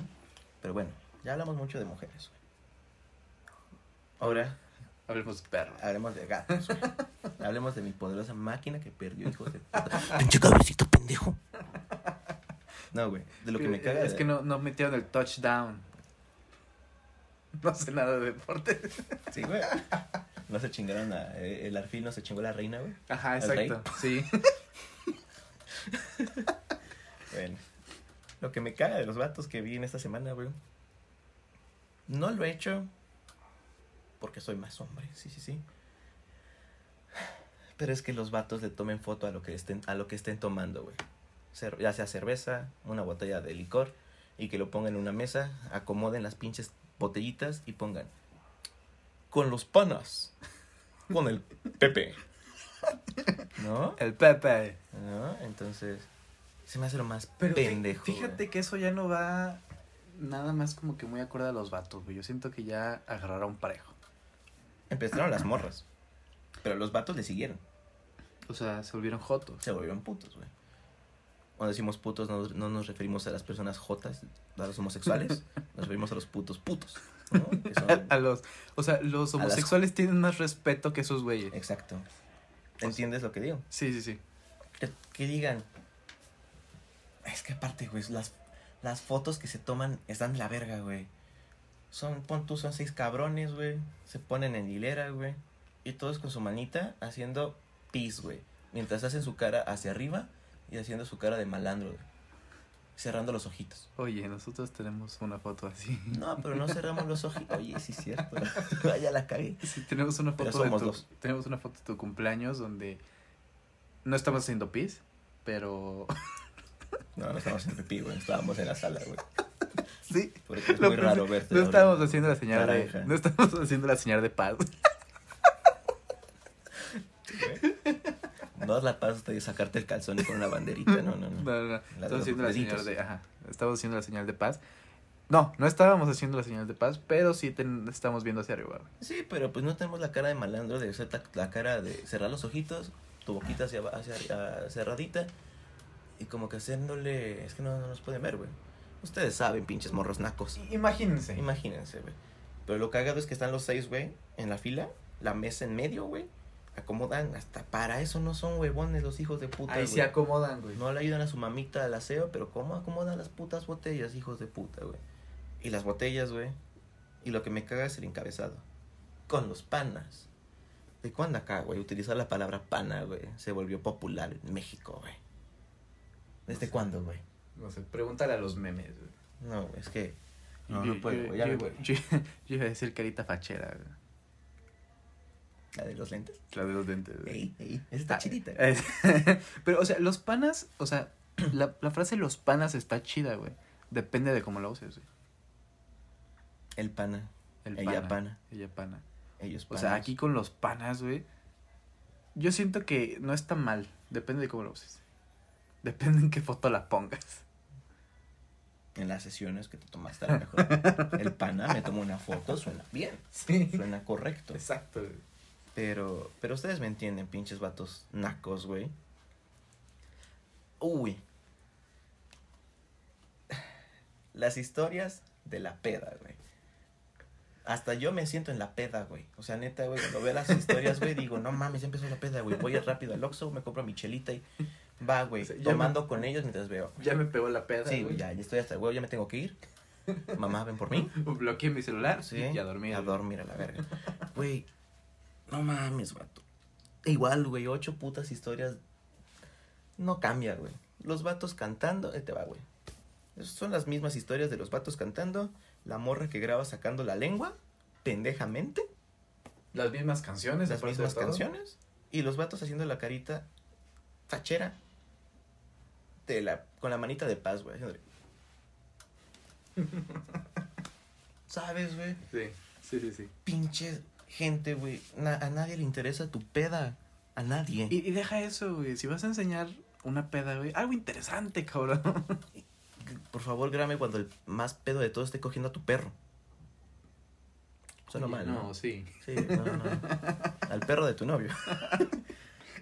Pero bueno, ya hablamos mucho de mujeres, güey. Ahora Hablemos de perros. hablemos de gatos, güey. hablemos de mi poderosa máquina que perdió, hijo de puta. Pinche cabecito pendejo. No, güey, de lo que me caga Es de- que no, no metieron el touchdown. No sé nada de deporte. Sí, güey. No se chingaron a... eh, El arfil no se chingó a la reina, güey. Ajá, exacto. Sí. Bueno, lo que me caga de los vatos que vi en esta semana, güey. No lo he hecho porque soy más hombre, sí, sí, sí. Pero es que los vatos le tomen foto a lo que estén, a lo que estén tomando, güey. Ya sea cerveza, una botella de licor, y que lo pongan en una mesa, acomoden las pinches botellitas y pongan con los panas, con el Pepe. ¿No? El Pepe. ¿No? Entonces, se me hace lo más Pero pendejo. fíjate güey. que eso ya no va nada más como que muy acorde a los vatos, güey. Yo siento que ya agarraron parejo. Empezaron las morras. Pero los vatos le siguieron. O sea, se volvieron jotos. Se volvieron putos, güey. Cuando decimos putos no, no nos referimos a las personas jotas, a los homosexuales. nos referimos a los putos putos. ¿No? Que son- A los, o sea, los las- homosexuales tienen más respeto que esos güeyes. Exacto. ¿Entiendes lo que digo? Sí, sí, sí. Que, que digan. Es que aparte, güey, las, las fotos que se toman están de la verga, güey. Son, pon tú, son seis cabrones, güey. Se ponen en hilera, güey. Y todos con su manita haciendo pis, güey. Mientras hacen su cara hacia arriba y haciendo su cara de malandro, güey. Cerrando los ojitos. Oye, nosotros tenemos una foto así. No, pero no cerramos los ojitos. Oye, sí es cierto. Ya la cagué. Sí, tenemos una Pero foto de somos tu, dos. tenemos una foto de tu cumpleaños donde no estamos haciendo pis, pero No, no estábamos en pipí, güey. Estábamos en la sala, güey. sí, Porque es Lo muy raro verte. no estábamos haciendo la señal Naranja. de no estamos haciendo la señal de paz. No la paz hasta de sacarte el calzón y con una banderita, no, no, no. No, no, Estamos haciendo la señal de ajá, estamos haciendo la señal de paz. No, no estábamos haciendo la señal de paz, pero sí ten- estamos viendo hacia arriba. güey. Sí, pero pues no tenemos la cara de malandro de hacer la, la cara de cerrar los ojitos, tu boquita hacia, hacia, hacia- cerradita y como que haciéndole... Es que no, no nos pueden ver, güey. Ustedes saben, pinches morros nacos. Imagínense. Imagínense, güey. Pero lo cagado es que están los seis, güey, en la fila, la mesa en medio, güey. Acomodan, hasta para eso no son huevones los hijos de puta, Ahí se acomodan, güey. No le ayudan a su mamita al aseo, pero ¿cómo acomodan las putas botellas, hijos de puta, güey? Y las botellas, güey. Y lo que me caga es el encabezado. Con los panas. ¿De cuándo acá, güey? Utilizar la palabra pana, güey. Se volvió popular en México, güey. ¿Desde No sé. cuándo, güey? No sé, pregúntale a los memes, güey. No, güey, es que... No, Yo- no puedo, yo- güey. Ya yo- me voy. Yo, yo iba a decir carita fachera, güey. La de los lentes. La de los dentes, güey. Ey, ey, esa está Ah, chidita. es- Pero, o sea, los panas, o sea, la, la frase los panas está chida, güey. Depende de cómo la uses, güey. El pana. El Ella pana. Ella pana. Ellos O panas. sea, aquí con los panas, güey. Yo siento que no está mal. Depende de cómo lo uses. Depende en qué foto la pongas. En las sesiones que te tomaste a lo mejor. el pana me tomó una foto, suena bien. Sí. Suena correcto. Exacto, güey. Pero, pero ustedes me entienden, pinches vatos nacos, güey. Uy. Las historias de la peda, güey. Hasta yo me siento en la peda, güey. O sea, neta, güey, cuando veo las historias, güey, digo, no mames, ya empezó la peda, güey. Voy rápido al Oxxo, me compro mi chelita y va, güey, O sea, tomando con ellos mientras veo. Ya me pegó la peda. Sí, güey, ya, ya estoy hasta el huevo, ya me tengo que ir. Mamá, ven por mí. Bloqueé mi celular Sí. y a dormir. A dormir a la verga. Güey, no mames, vato. Igual, güey, ocho putas historias. No cambia, güey. Los vatos cantando, ahí te va, güey. Son las mismas historias de los vatos cantando. La morra que graba sacando la lengua, pendejamente. Las mismas canciones. Las mismas canciones. Y los vatos haciendo la carita fachera. De la, con la manita de paz, güey. ¿Sabes, güey? Sí, sí, sí, sí. pinche gente, güey. Na- a nadie le interesa tu peda. A nadie. Y, y deja eso, güey. Si vas a enseñar una peda, güey, algo interesante, cabrón. Por favor, grábame cuando el más pedo de todo esté cogiendo a tu perro. Suena mal, ¿no? No, sí. Sí, no, no. Al perro de tu novio.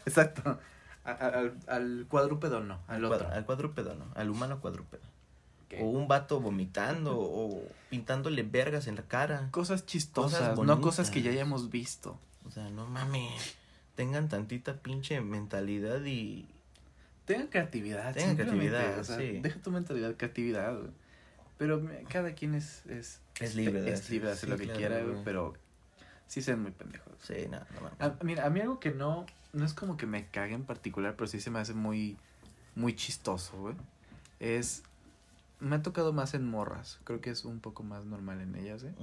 Exacto. A- a- al, al cuadrúpedo no, al otro. Cuadra- al cuadrúpedo, no. Al humano cuadrúpedo. O un vato vomitando o pintándole vergas en la cara. Cosas chistosas, Cosas no cosas que ya hayamos visto. O sea, no mames. Tengan tantita pinche mentalidad y... Tengan creatividad. Tengan creatividad, o sea, sí. Deja tu mentalidad, creatividad, güey. Pero me- cada quien es, es, Es libre de es hacer- libre de hacer sí, lo que claro, quiera, güey, güey. pero sí sean muy pendejos. Sí, no, no mames. A, mira, a mí algo que no, no es como que me cague en particular, pero sí se me hace muy, muy chistoso, güey. Es, me ha tocado más en morras, creo que es un poco más normal en ellas, ¿eh?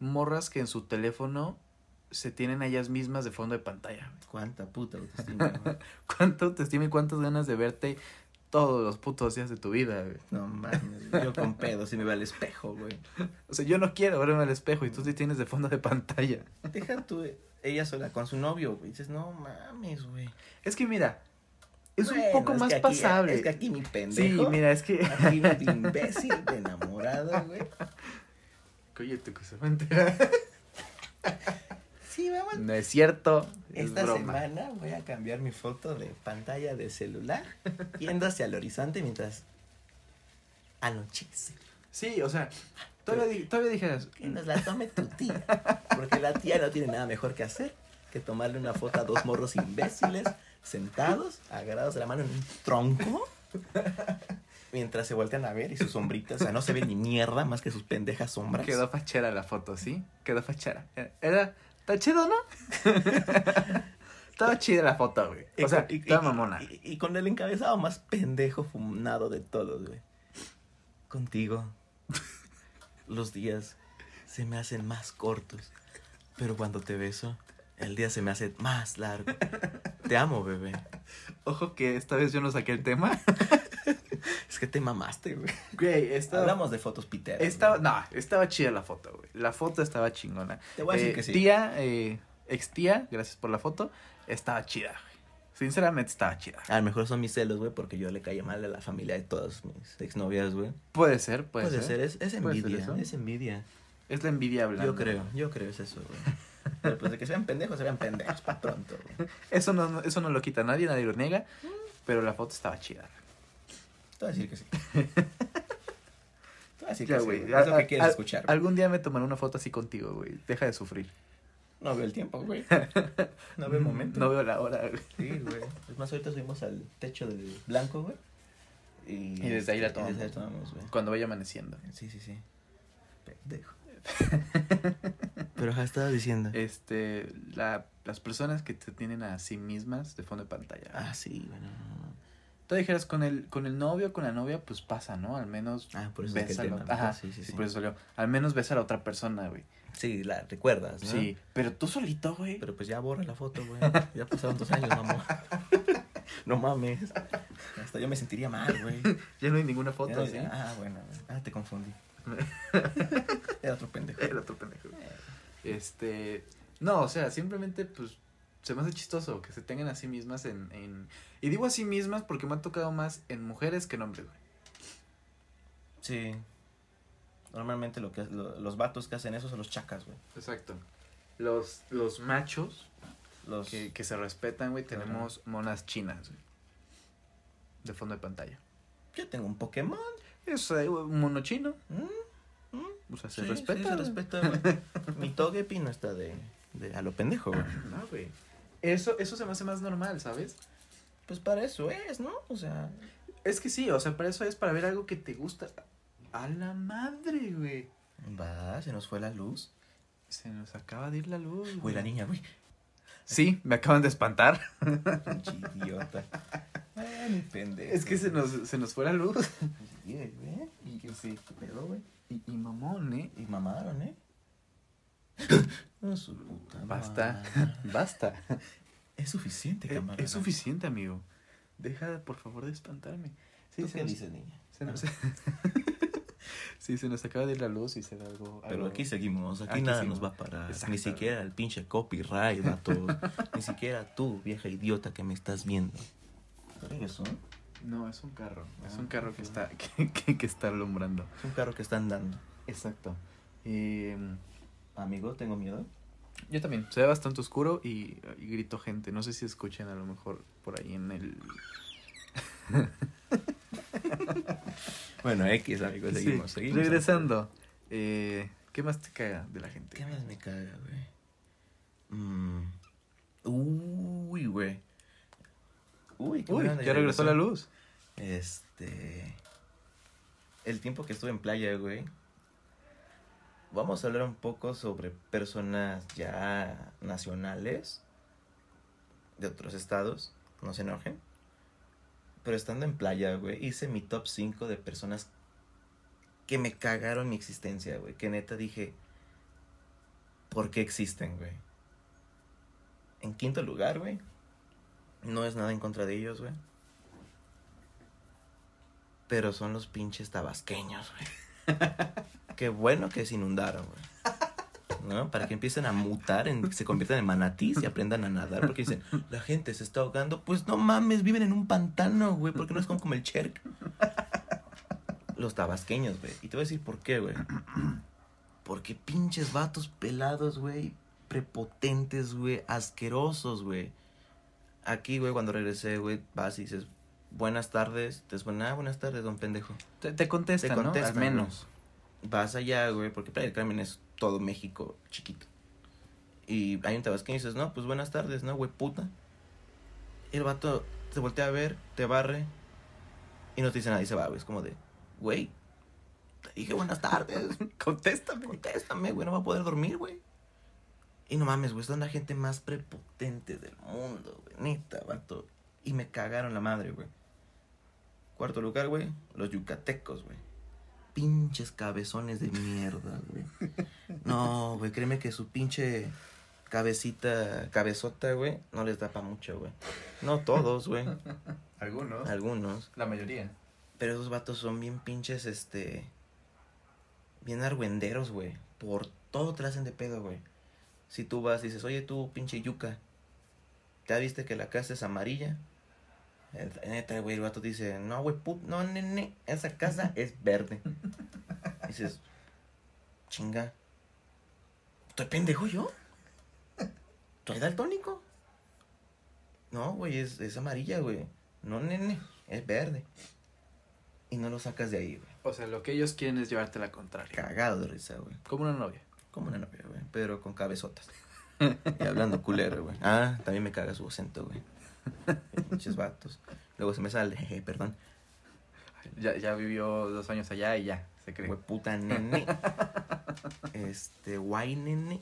Morras que en su teléfono se tienen a ellas mismas de fondo de pantalla. Cuánta puta autoestima. güey. ¿Cuánto autoestima y cuántas ganas de verte todos los putos días de tu vida, güey? No mames, yo con pedos y me veo al espejo, güey. O sea, yo no quiero verme al espejo y tú sí tienes de fondo de pantalla. Deja tú, eh, ella sola con su novio, güey. Dices, no mames, güey. Es que mira, es Bueno, un poco es más que aquí- pasable. Es que aquí mi sí, pendejo. mira, es que... Aquí mi imbécil enamoró. enamorado, güey. Oye, tu cosa va a enterar. Sí, vamos. No es cierto. es Esta broma. semana voy a cambiar mi foto de pantalla de celular yendo hacia el horizonte mientras anochece. Sí, o sea, todavía, di- todavía dijeras. Que nos la tome tu tía. Porque la tía no tiene nada mejor que hacer que tomarle una foto a dos morros imbéciles sentados, agarrados de la mano en un tronco. Mientras se voltean a ver y sus sombritas, o sea, no se ve ni mierda más que sus pendejas sombras. Quedó fachera la foto, ¿sí? Quedó fachera. Era-. ¿Está chido, no? Estaba chida la foto, güey. O sea, con- y- estaba y- mamona. Y, y con el encabezado más pendejo fumado de todos, güey. Contigo, los días se me hacen más cortos. Pero cuando te beso, el día se me hace más largo. Te amo, bebé. Ojo que esta vez yo no saqué el tema. Es que te mamaste, güey. Güey, estaba. Hablamos de fotos piteras. Estaba, güey. no, estaba chida la foto, güey. La foto estaba chingona. Te voy a decir Eh, que sí. Tía, eh, ex tía, gracias por la foto. Estaba chida, güey. Sinceramente estaba chida. A lo mejor son mis celos, güey, porque yo le caía mal a la familia de todas mis exnovias, güey. Puede ser, puede, Puede, ser. ser, es, es Puede ser envidia, es envidia. Es la envidia hablando. Yo creo, yo creo es eso, güey. Pero pues de que se vean pendejos, se vean pendejos, para pronto, güey. Eso no, eso no lo quita nadie, nadie lo niega. Pero la foto estaba chida. Te voy a decir que sí. Te voy a decir Ya, que güey. sí. güey. Es lo que quieres escuchar. güey. Algún día me tomaré una foto así contigo, güey. Deja de sufrir. No veo el tiempo, güey. No veo el momento. No veo la hora, güey. Sí, güey. Es más, ahorita subimos al techo del blanco, güey. Y, Y desde ahí la y desde ahí tomamos. tomamos, güey. Cuando vaya amaneciendo. Sí, sí, sí. Pendejo. Pero ya estaba diciendo. Este, la, las personas que te tienen a sí mismas de fondo de pantalla. Ah, sí, bueno. Tú dijeras con el, con el novio, con la novia, pues pasa, ¿no? Al menos Ah, por eso ves es a la. Ajá, Sí, sí, sí, por eso salió. Al menos ves a la otra persona, güey. Sí, la recuerdas, ¿no? Sí, pero tú solito, güey. Pero pues ya borra la foto, güey. Ya pasaron dos años, mamá. No mames. Hasta yo me sentiría mal, güey. Ya no hay ninguna foto, no- ¿sí? Ah, bueno. Ah, te confundí. Era otro pendejo. El otro pendejo. Este, no, o sea, simplemente, pues, se me hace chistoso que se tengan a sí mismas en, en... Y digo a sí mismas porque me ha tocado más en mujeres que en hombres, güey. Sí. Normalmente lo que lo- los vatos que hacen eso son los chacas, güey. Exacto. Los, los machos Los que, que se respetan, güey, Ajá. tenemos monas chinas, güey. De fondo de pantalla. Yo tengo un Pokémon. Es eh, un mono chino. Mm, O sea, se sí, respeta. sí, se respeta, güey. Mi Togepi no está de, de a lo pendejo, güey. No, güey. Eso, eso se me hace más normal, ¿sabes? Pues para eso es, ¿no? O sea, Es que sí, o sea, para eso es para ver algo que te gusta. A la madre, güey. va, se nos fue la luz. Se nos acaba de ir la luz. Güey, la niña, güey. Sí, me acaban de espantar. Pinche idiota. Ay, mi pendejo. Es que se nos, se nos fue la luz. Sí, güey. Y que sí. ¿Qué pedo, güey? Y, y mamón, ¿eh? Y mamaron, ¿eh? No, su puta Basta. madre. Basta. Es suficiente, camarada. es suficiente, amigo. Deja, por favor, de espantarme. Sí, ¿Tú se qué nos- dices, niña? se nos- sí, se nos acaba de ir la luz y se da algo. Pero algo- aquí seguimos, aquí, Aquí nada seguimos. nos va a parar. Exacto. Ni siquiera el pinche copyright, vato. Ni siquiera tú, vieja idiota que me estás viendo. ¿Qué es eso? No, es un carro. Es Ah, un carro que está, que, que- que está alumbrando. Es un carro que están dando. Exacto. Eh, Amigo, tengo miedo. yo también. Se ve bastante oscuro y, y grito gente. No sé si escuchen a lo mejor por ahí en el. Bueno, X, amigos, Sí, seguimos. Regresando. Eh, ¿Qué más te caga de la gente? ¿Qué más me caga, güey? Mm. Uy, güey. Uy, qué Uy, buena ya regresó la luz. Este. El tiempo que estuve en playa, güey. Vamos a hablar un poco sobre personas ya nacionales de otros estados. No se enojen. Pero estando en playa, güey, hice mi top 5 de personas que me cagaron mi existencia, güey. Que neta dije, ¿por qué existen, güey? En quinto lugar, güey. No es nada en contra de ellos, güey. Pero son los pinches tabasqueños, güey. Qué bueno que se inundaron, güey. ¿No? Para que empiecen a mutar, en, se conviertan en manatís y aprendan a nadar. Porque dicen, la gente se está ahogando. Pues no mames, viven en un pantano, güey. Porque no es como, como el Cherk. los tabasqueños, güey. Y te voy a decir por qué, güey. Porque pinches vatos pelados, güey. Prepotentes, güey. Asquerosos, güey. Aquí, güey, cuando regresé, güey, vas y dices, buenas tardes. Te dicen, ah, buenas tardes, don pendejo. Te, te contestan, Te ¿no? contestan, Al menos. Vas allá, güey, porque Playa del Carmen es todo México chiquito. Y hay un tabasqueño y dices, no, pues buenas tardes, ¿no, güey, puta? Y el vato te voltea a ver, te barre y no te dice nada y se va, güey. Es como de, güey, te dije buenas tardes. Contéstame. Contéstame, güey, no va a poder dormir, güey. Y no mames, güey, son la gente más prepotente del mundo, güey. Neta, vato. Y me cagaron la madre, güey. Cuarto lugar, güey, los yucatecos, güey. Pinches cabezones de mierda, güey. No, güey, créeme que su pinche cabecita, cabezota, güey, no les da pa' mucho, güey. No todos, güey. Algunos. Algunos. La mayoría. Pero esos vatos son bien pinches, este. Bien argüenderos, güey. Por todo te hacen de pedo, güey. Si tú vas y dices, oye, tú, pinche yuca. ¿Ya viste que la casa es amarilla? El- Neta, güey, el vato dice, no, güey, put, no, nene, esa casa es verde. dices, chinga. ¿Estoy pendejo yo? ¿Estoy daltónico? No, güey, es, es amarilla, güey. No, nene, es verde. Y no lo sacas de ahí, güey. O sea, lo que ellos quieren es llevarte la contraria. Cagado de risa, güey. Como una novia. Como una novia, güey. Pero con cabezotas. y hablando culero, güey. Ah, también me caga su acento, güey. Pinches vatos. Luego se me sale, jeje, perdón. Ya, ya vivió dos años allá y ya, se cree. Güey, puta nene. Este, guay nene.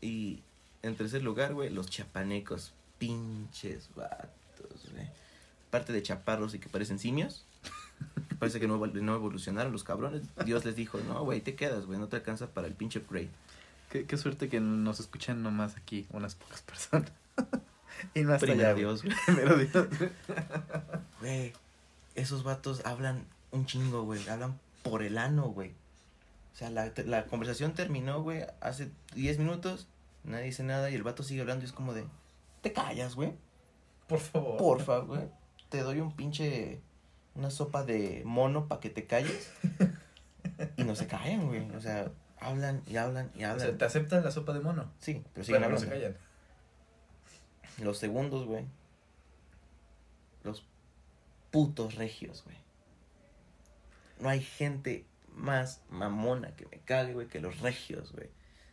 Y en tercer lugar, güey, los chapanecos. Pinches vatos, güey. Parte de chaparros y que parecen simios. Parece que no, no evolucionaron los cabrones. Dios les dijo, no, güey, te quedas, güey, no te alcanza para el pinche upgrade. Qué, qué suerte que nos escuchan nomás aquí unas pocas personas. y no hasta Primero allá, Dios, güey. Primero Dios. Güey, esos vatos hablan un chingo, güey. Hablan por el ano, güey. O sea, la, la conversación terminó, güey, hace 10 minutos. Nadie dice nada y el vato sigue hablando y es como de... Te callas, güey. Por favor. Porfa, güey. Te doy un pinche... Una sopa de mono para que te calles. Y no se callan, güey. O sea, hablan y hablan y O hablan. sea, ¿te aceptan la sopa de mono? Sí, pero siguen Pero no hablando. se callan. Los segundos, güey. Los putos regios, güey. No hay gente más mamona que me cague, güey, que los regios, güey.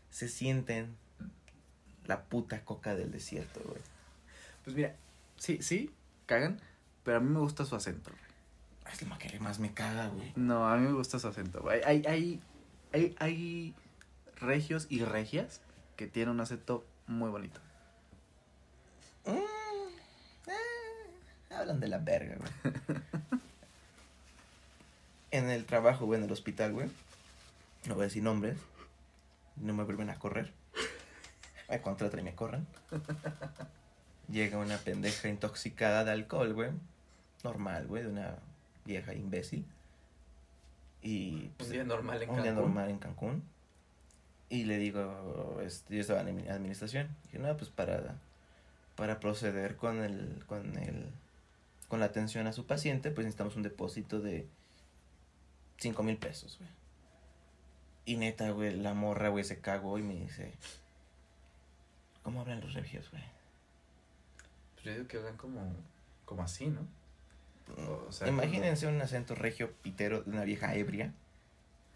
Se sienten la puta coca del desierto, güey. Pues mira, sí, sí, cagan, pero a mí me gusta su acento. güey. Es lo que más me caga, güey. No, a mí me gusta su acento. güey. Hay, hay, hay, hay regios y regias que tienen un acento muy bonito. Mm, eh, hablan de la verga, güey. en el trabajo, güey, en el hospital, güey. No voy a decir nombres. No me vuelven a correr. Me contratan y me corren. Llega una pendeja intoxicada de alcohol, güey. Normal, güey, de una vieja imbécil. Y pues, normal un día normal en Cancún. Y le digo, este, yo estaba en admi- administración. Dije, no, pues para, para proceder con el, con el, con la atención a su paciente, pues necesitamos un depósito de cinco mil pesos, güey. Y neta, güey, la morra, güey, se cagó y me dice, ¿cómo hablan los regios, güey? Pues yo digo que hablan como, como así, ¿no? O sea, Imagínense un acento regio pitero de una vieja ebria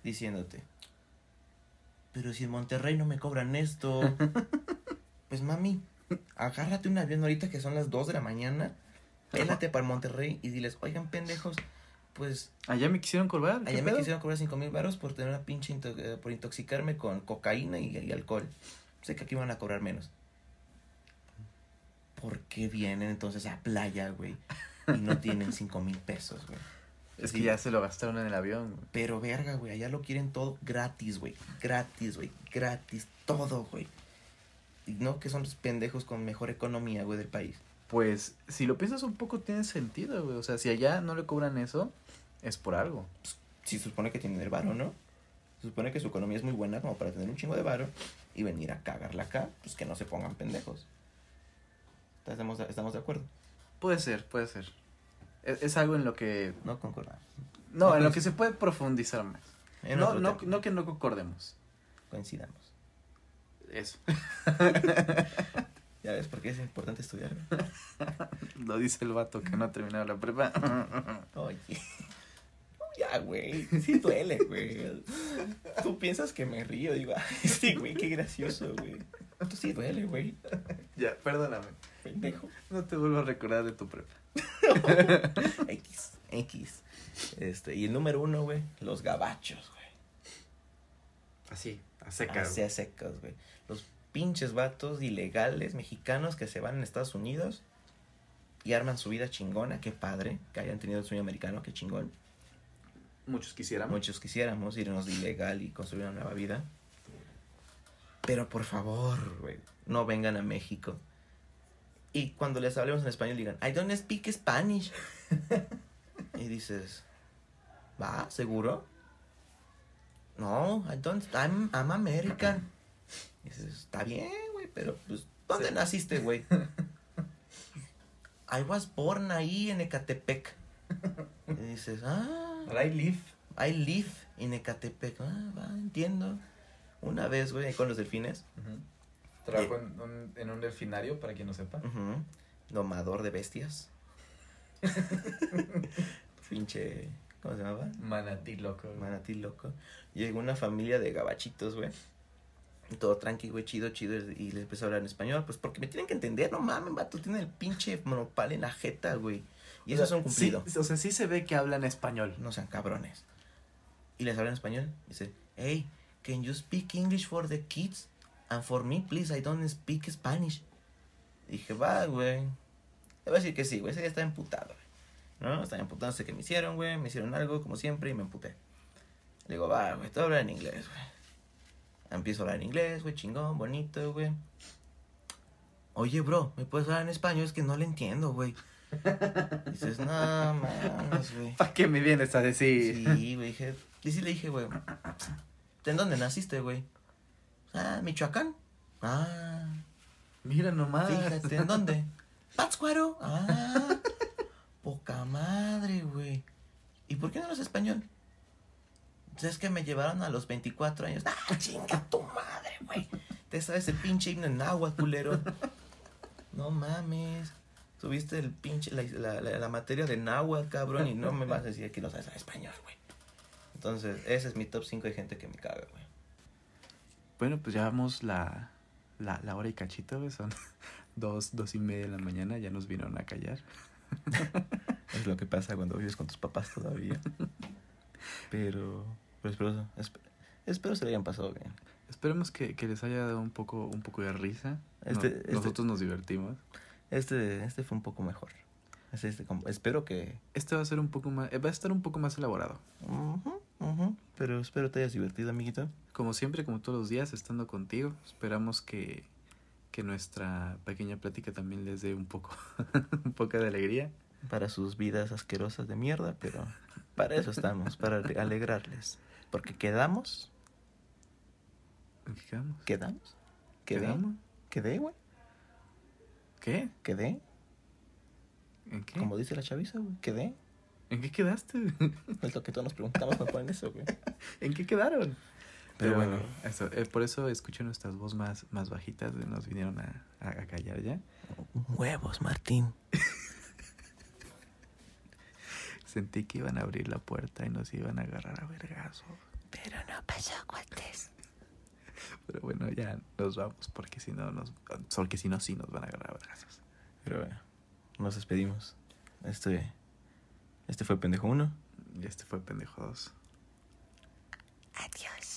diciéndote, pero si en Monterrey no me cobran esto, pues mami, agárrate un avión ahorita que son las 2 de la mañana, pélate para Monterrey y diles, oigan pendejos, pues Allá me quisieron cobrar. ¿qué allá me quisieron cobrar 5 mil baros por tener una pinche, into- eh, por intoxicarme con cocaína y, y alcohol. Sé que aquí van a cobrar menos. ¿Por qué vienen entonces a playa, güey? Y no tienen 5 mil pesos, güey. Es que ya se lo gastaron en el avión. güey. Pero verga, güey, allá lo quieren todo gratis, güey. Gratis, güey. Gratis, todo, güey. Y no que son los pendejos con mejor economía, güey, del país. Pues, si lo piensas un poco, tiene sentido, güey. O sea, si allá no le cobran eso, es por algo. Si se supone que tienen el varo, ¿no? Se supone que su economía es muy buena como para tener un chingo de varo y venir a cagarla acá, pues que no se pongan pendejos. ¿Estamos, estamos de acuerdo? Puede ser, puede ser. Es, es algo en lo que No concordamos. No, en lo que se puede profundizar más. No, no, no que no concordemos. Coincidamos. Eso. Ya ves por qué es importante estudiar. Lo dice el vato que no ha terminado la prepa. Oye. Ya, güey. Sí duele, güey. Tú piensas que me río. Digo, sí, güey, qué gracioso, güey. Tú sí duele, güey. ya, perdóname. Pendejo. No te vuelvo a recordar de tu prepa. X, X. Este, y el número uno, güey, los gabachos, güey. Así, a seca. Así a secos, güey. Los pinches vatos ilegales mexicanos que se van a Estados Unidos y arman su vida chingona. Qué padre que hayan tenido el sueño americano, qué chingón. Muchos quisiéramos. Muchos quisiéramos irnos de ilegal y construir una nueva vida. Pero por favor, güey, no vengan a México. Y cuando les hablemos en español digan, I don't speak Spanish. y dices, ¿va? ¿Seguro? No, I don't, I'm, I'm American. Y dices, está bien, güey, pero pues, ¿dónde Sí. naciste, güey? I was born ahí en Ecatepec. Y dices, ah. But I live. I live in Ecatepec. Ah, va, entiendo. Una vez, güey, con los delfines. Trabajo en un, en un delfinario, para quien no sepa. Domador de bestias. Pinche. ¿Cómo se llamaba? Manatí loco. güey. Manatí loco. Llegó una familia de gabachitos, güey. Todo tranqui, güey, chido, chido. Y les empezó a hablar en español. Pues porque me tienen que entender, no mames, vato. Tienen el pinche monopal en la jeta, güey. Y eso O es sea, un cumplido. sí, o sea, sí se ve que hablan español. No sean cabrones. Y les habla en español. Dice, hey, can you speak English for the kids? And for me, please, I don't speak Spanish. Dije, va, güey. Le voy a decir que sí, güey. Ese día está emputado, güey. ¿No? Estaba emputado, sé que me hicieron, güey. Me hicieron algo, como siempre, y me emputé. Le digo, va, güey, a hablar en inglés, güey. Empiezo a hablar en inglés, güey, chingón, bonito, güey. Oye, bro, ¿me puedes hablar en español? Es que no le entiendo, güey. Dices, no, mames, güey. ¿Para qué me vienes a decir? Sí, güey, dije, y sí le dije, güey, ¿en dónde naciste, güey? Ah, Michoacán. Ah, Mira nomás. fíjate, ¿en dónde? Pátzcuaro. Ah, poca madre, güey. ¿Y por qué no eres español? Pues es que me llevaron a los 24 años. Ah, chinga tu madre, güey. Te sabes el pinche himno en náhuatl, culero. No mames. Tuviste el pinche, la, la, la, la materia de náhuatl, cabrón, y no me vas a decir que no sabes hablar español, güey. Entonces, ese es mi top 5 de gente que me caga, güey. Bueno, pues ya vamos la, la, la hora y cachito. Son dos, dos y media de la mañana. Ya nos vinieron a callar. Es lo que pasa cuando vives con tus papás todavía. Pero, pero espero, esp- espero se le hayan pasado bien. Esperemos que, que les haya dado un poco, un poco de risa. No, Este- este- Nosotros nos divertimos. Este, este fue un poco mejor. Este, este, como- espero que... Este va a ser un poco más, eh, va a estar un poco más elaborado. Ujú, pero espero te hayas divertido, amiguito. Como siempre, como todos los días, estando contigo. Esperamos que, que nuestra pequeña plática también les dé un poco, un poco de alegría. Para sus vidas asquerosas de mierda, pero para eso estamos, para ale- alegrarles. Porque quedamos, ¿En qué quedamos? quedamos, quedé, ¿Quedamos? quedé, güey, ¿Qué? quedé, ¿En qué? como dice la chaviza, güey, quedé. ¿En qué quedaste? Es lo que todos nos preguntamos cuando ponen eso, güey. ¿En qué quedaron? Pero Pero bueno. eso, eh, por eso escuché nuestras voces más, más bajitas, nos vinieron a, a, a callar ya. Huevos, Martín. Sentí que iban a abrir la puerta y nos iban a agarrar a vergazo. Pero no pasó, cuates. Pero bueno, ya nos vamos porque si no nos porque si no sí nos van a agarrar a vergazos. Pero bueno, nos despedimos. Este, este fue Pendejo 1. Y este fue Pendejo 2. Adiós.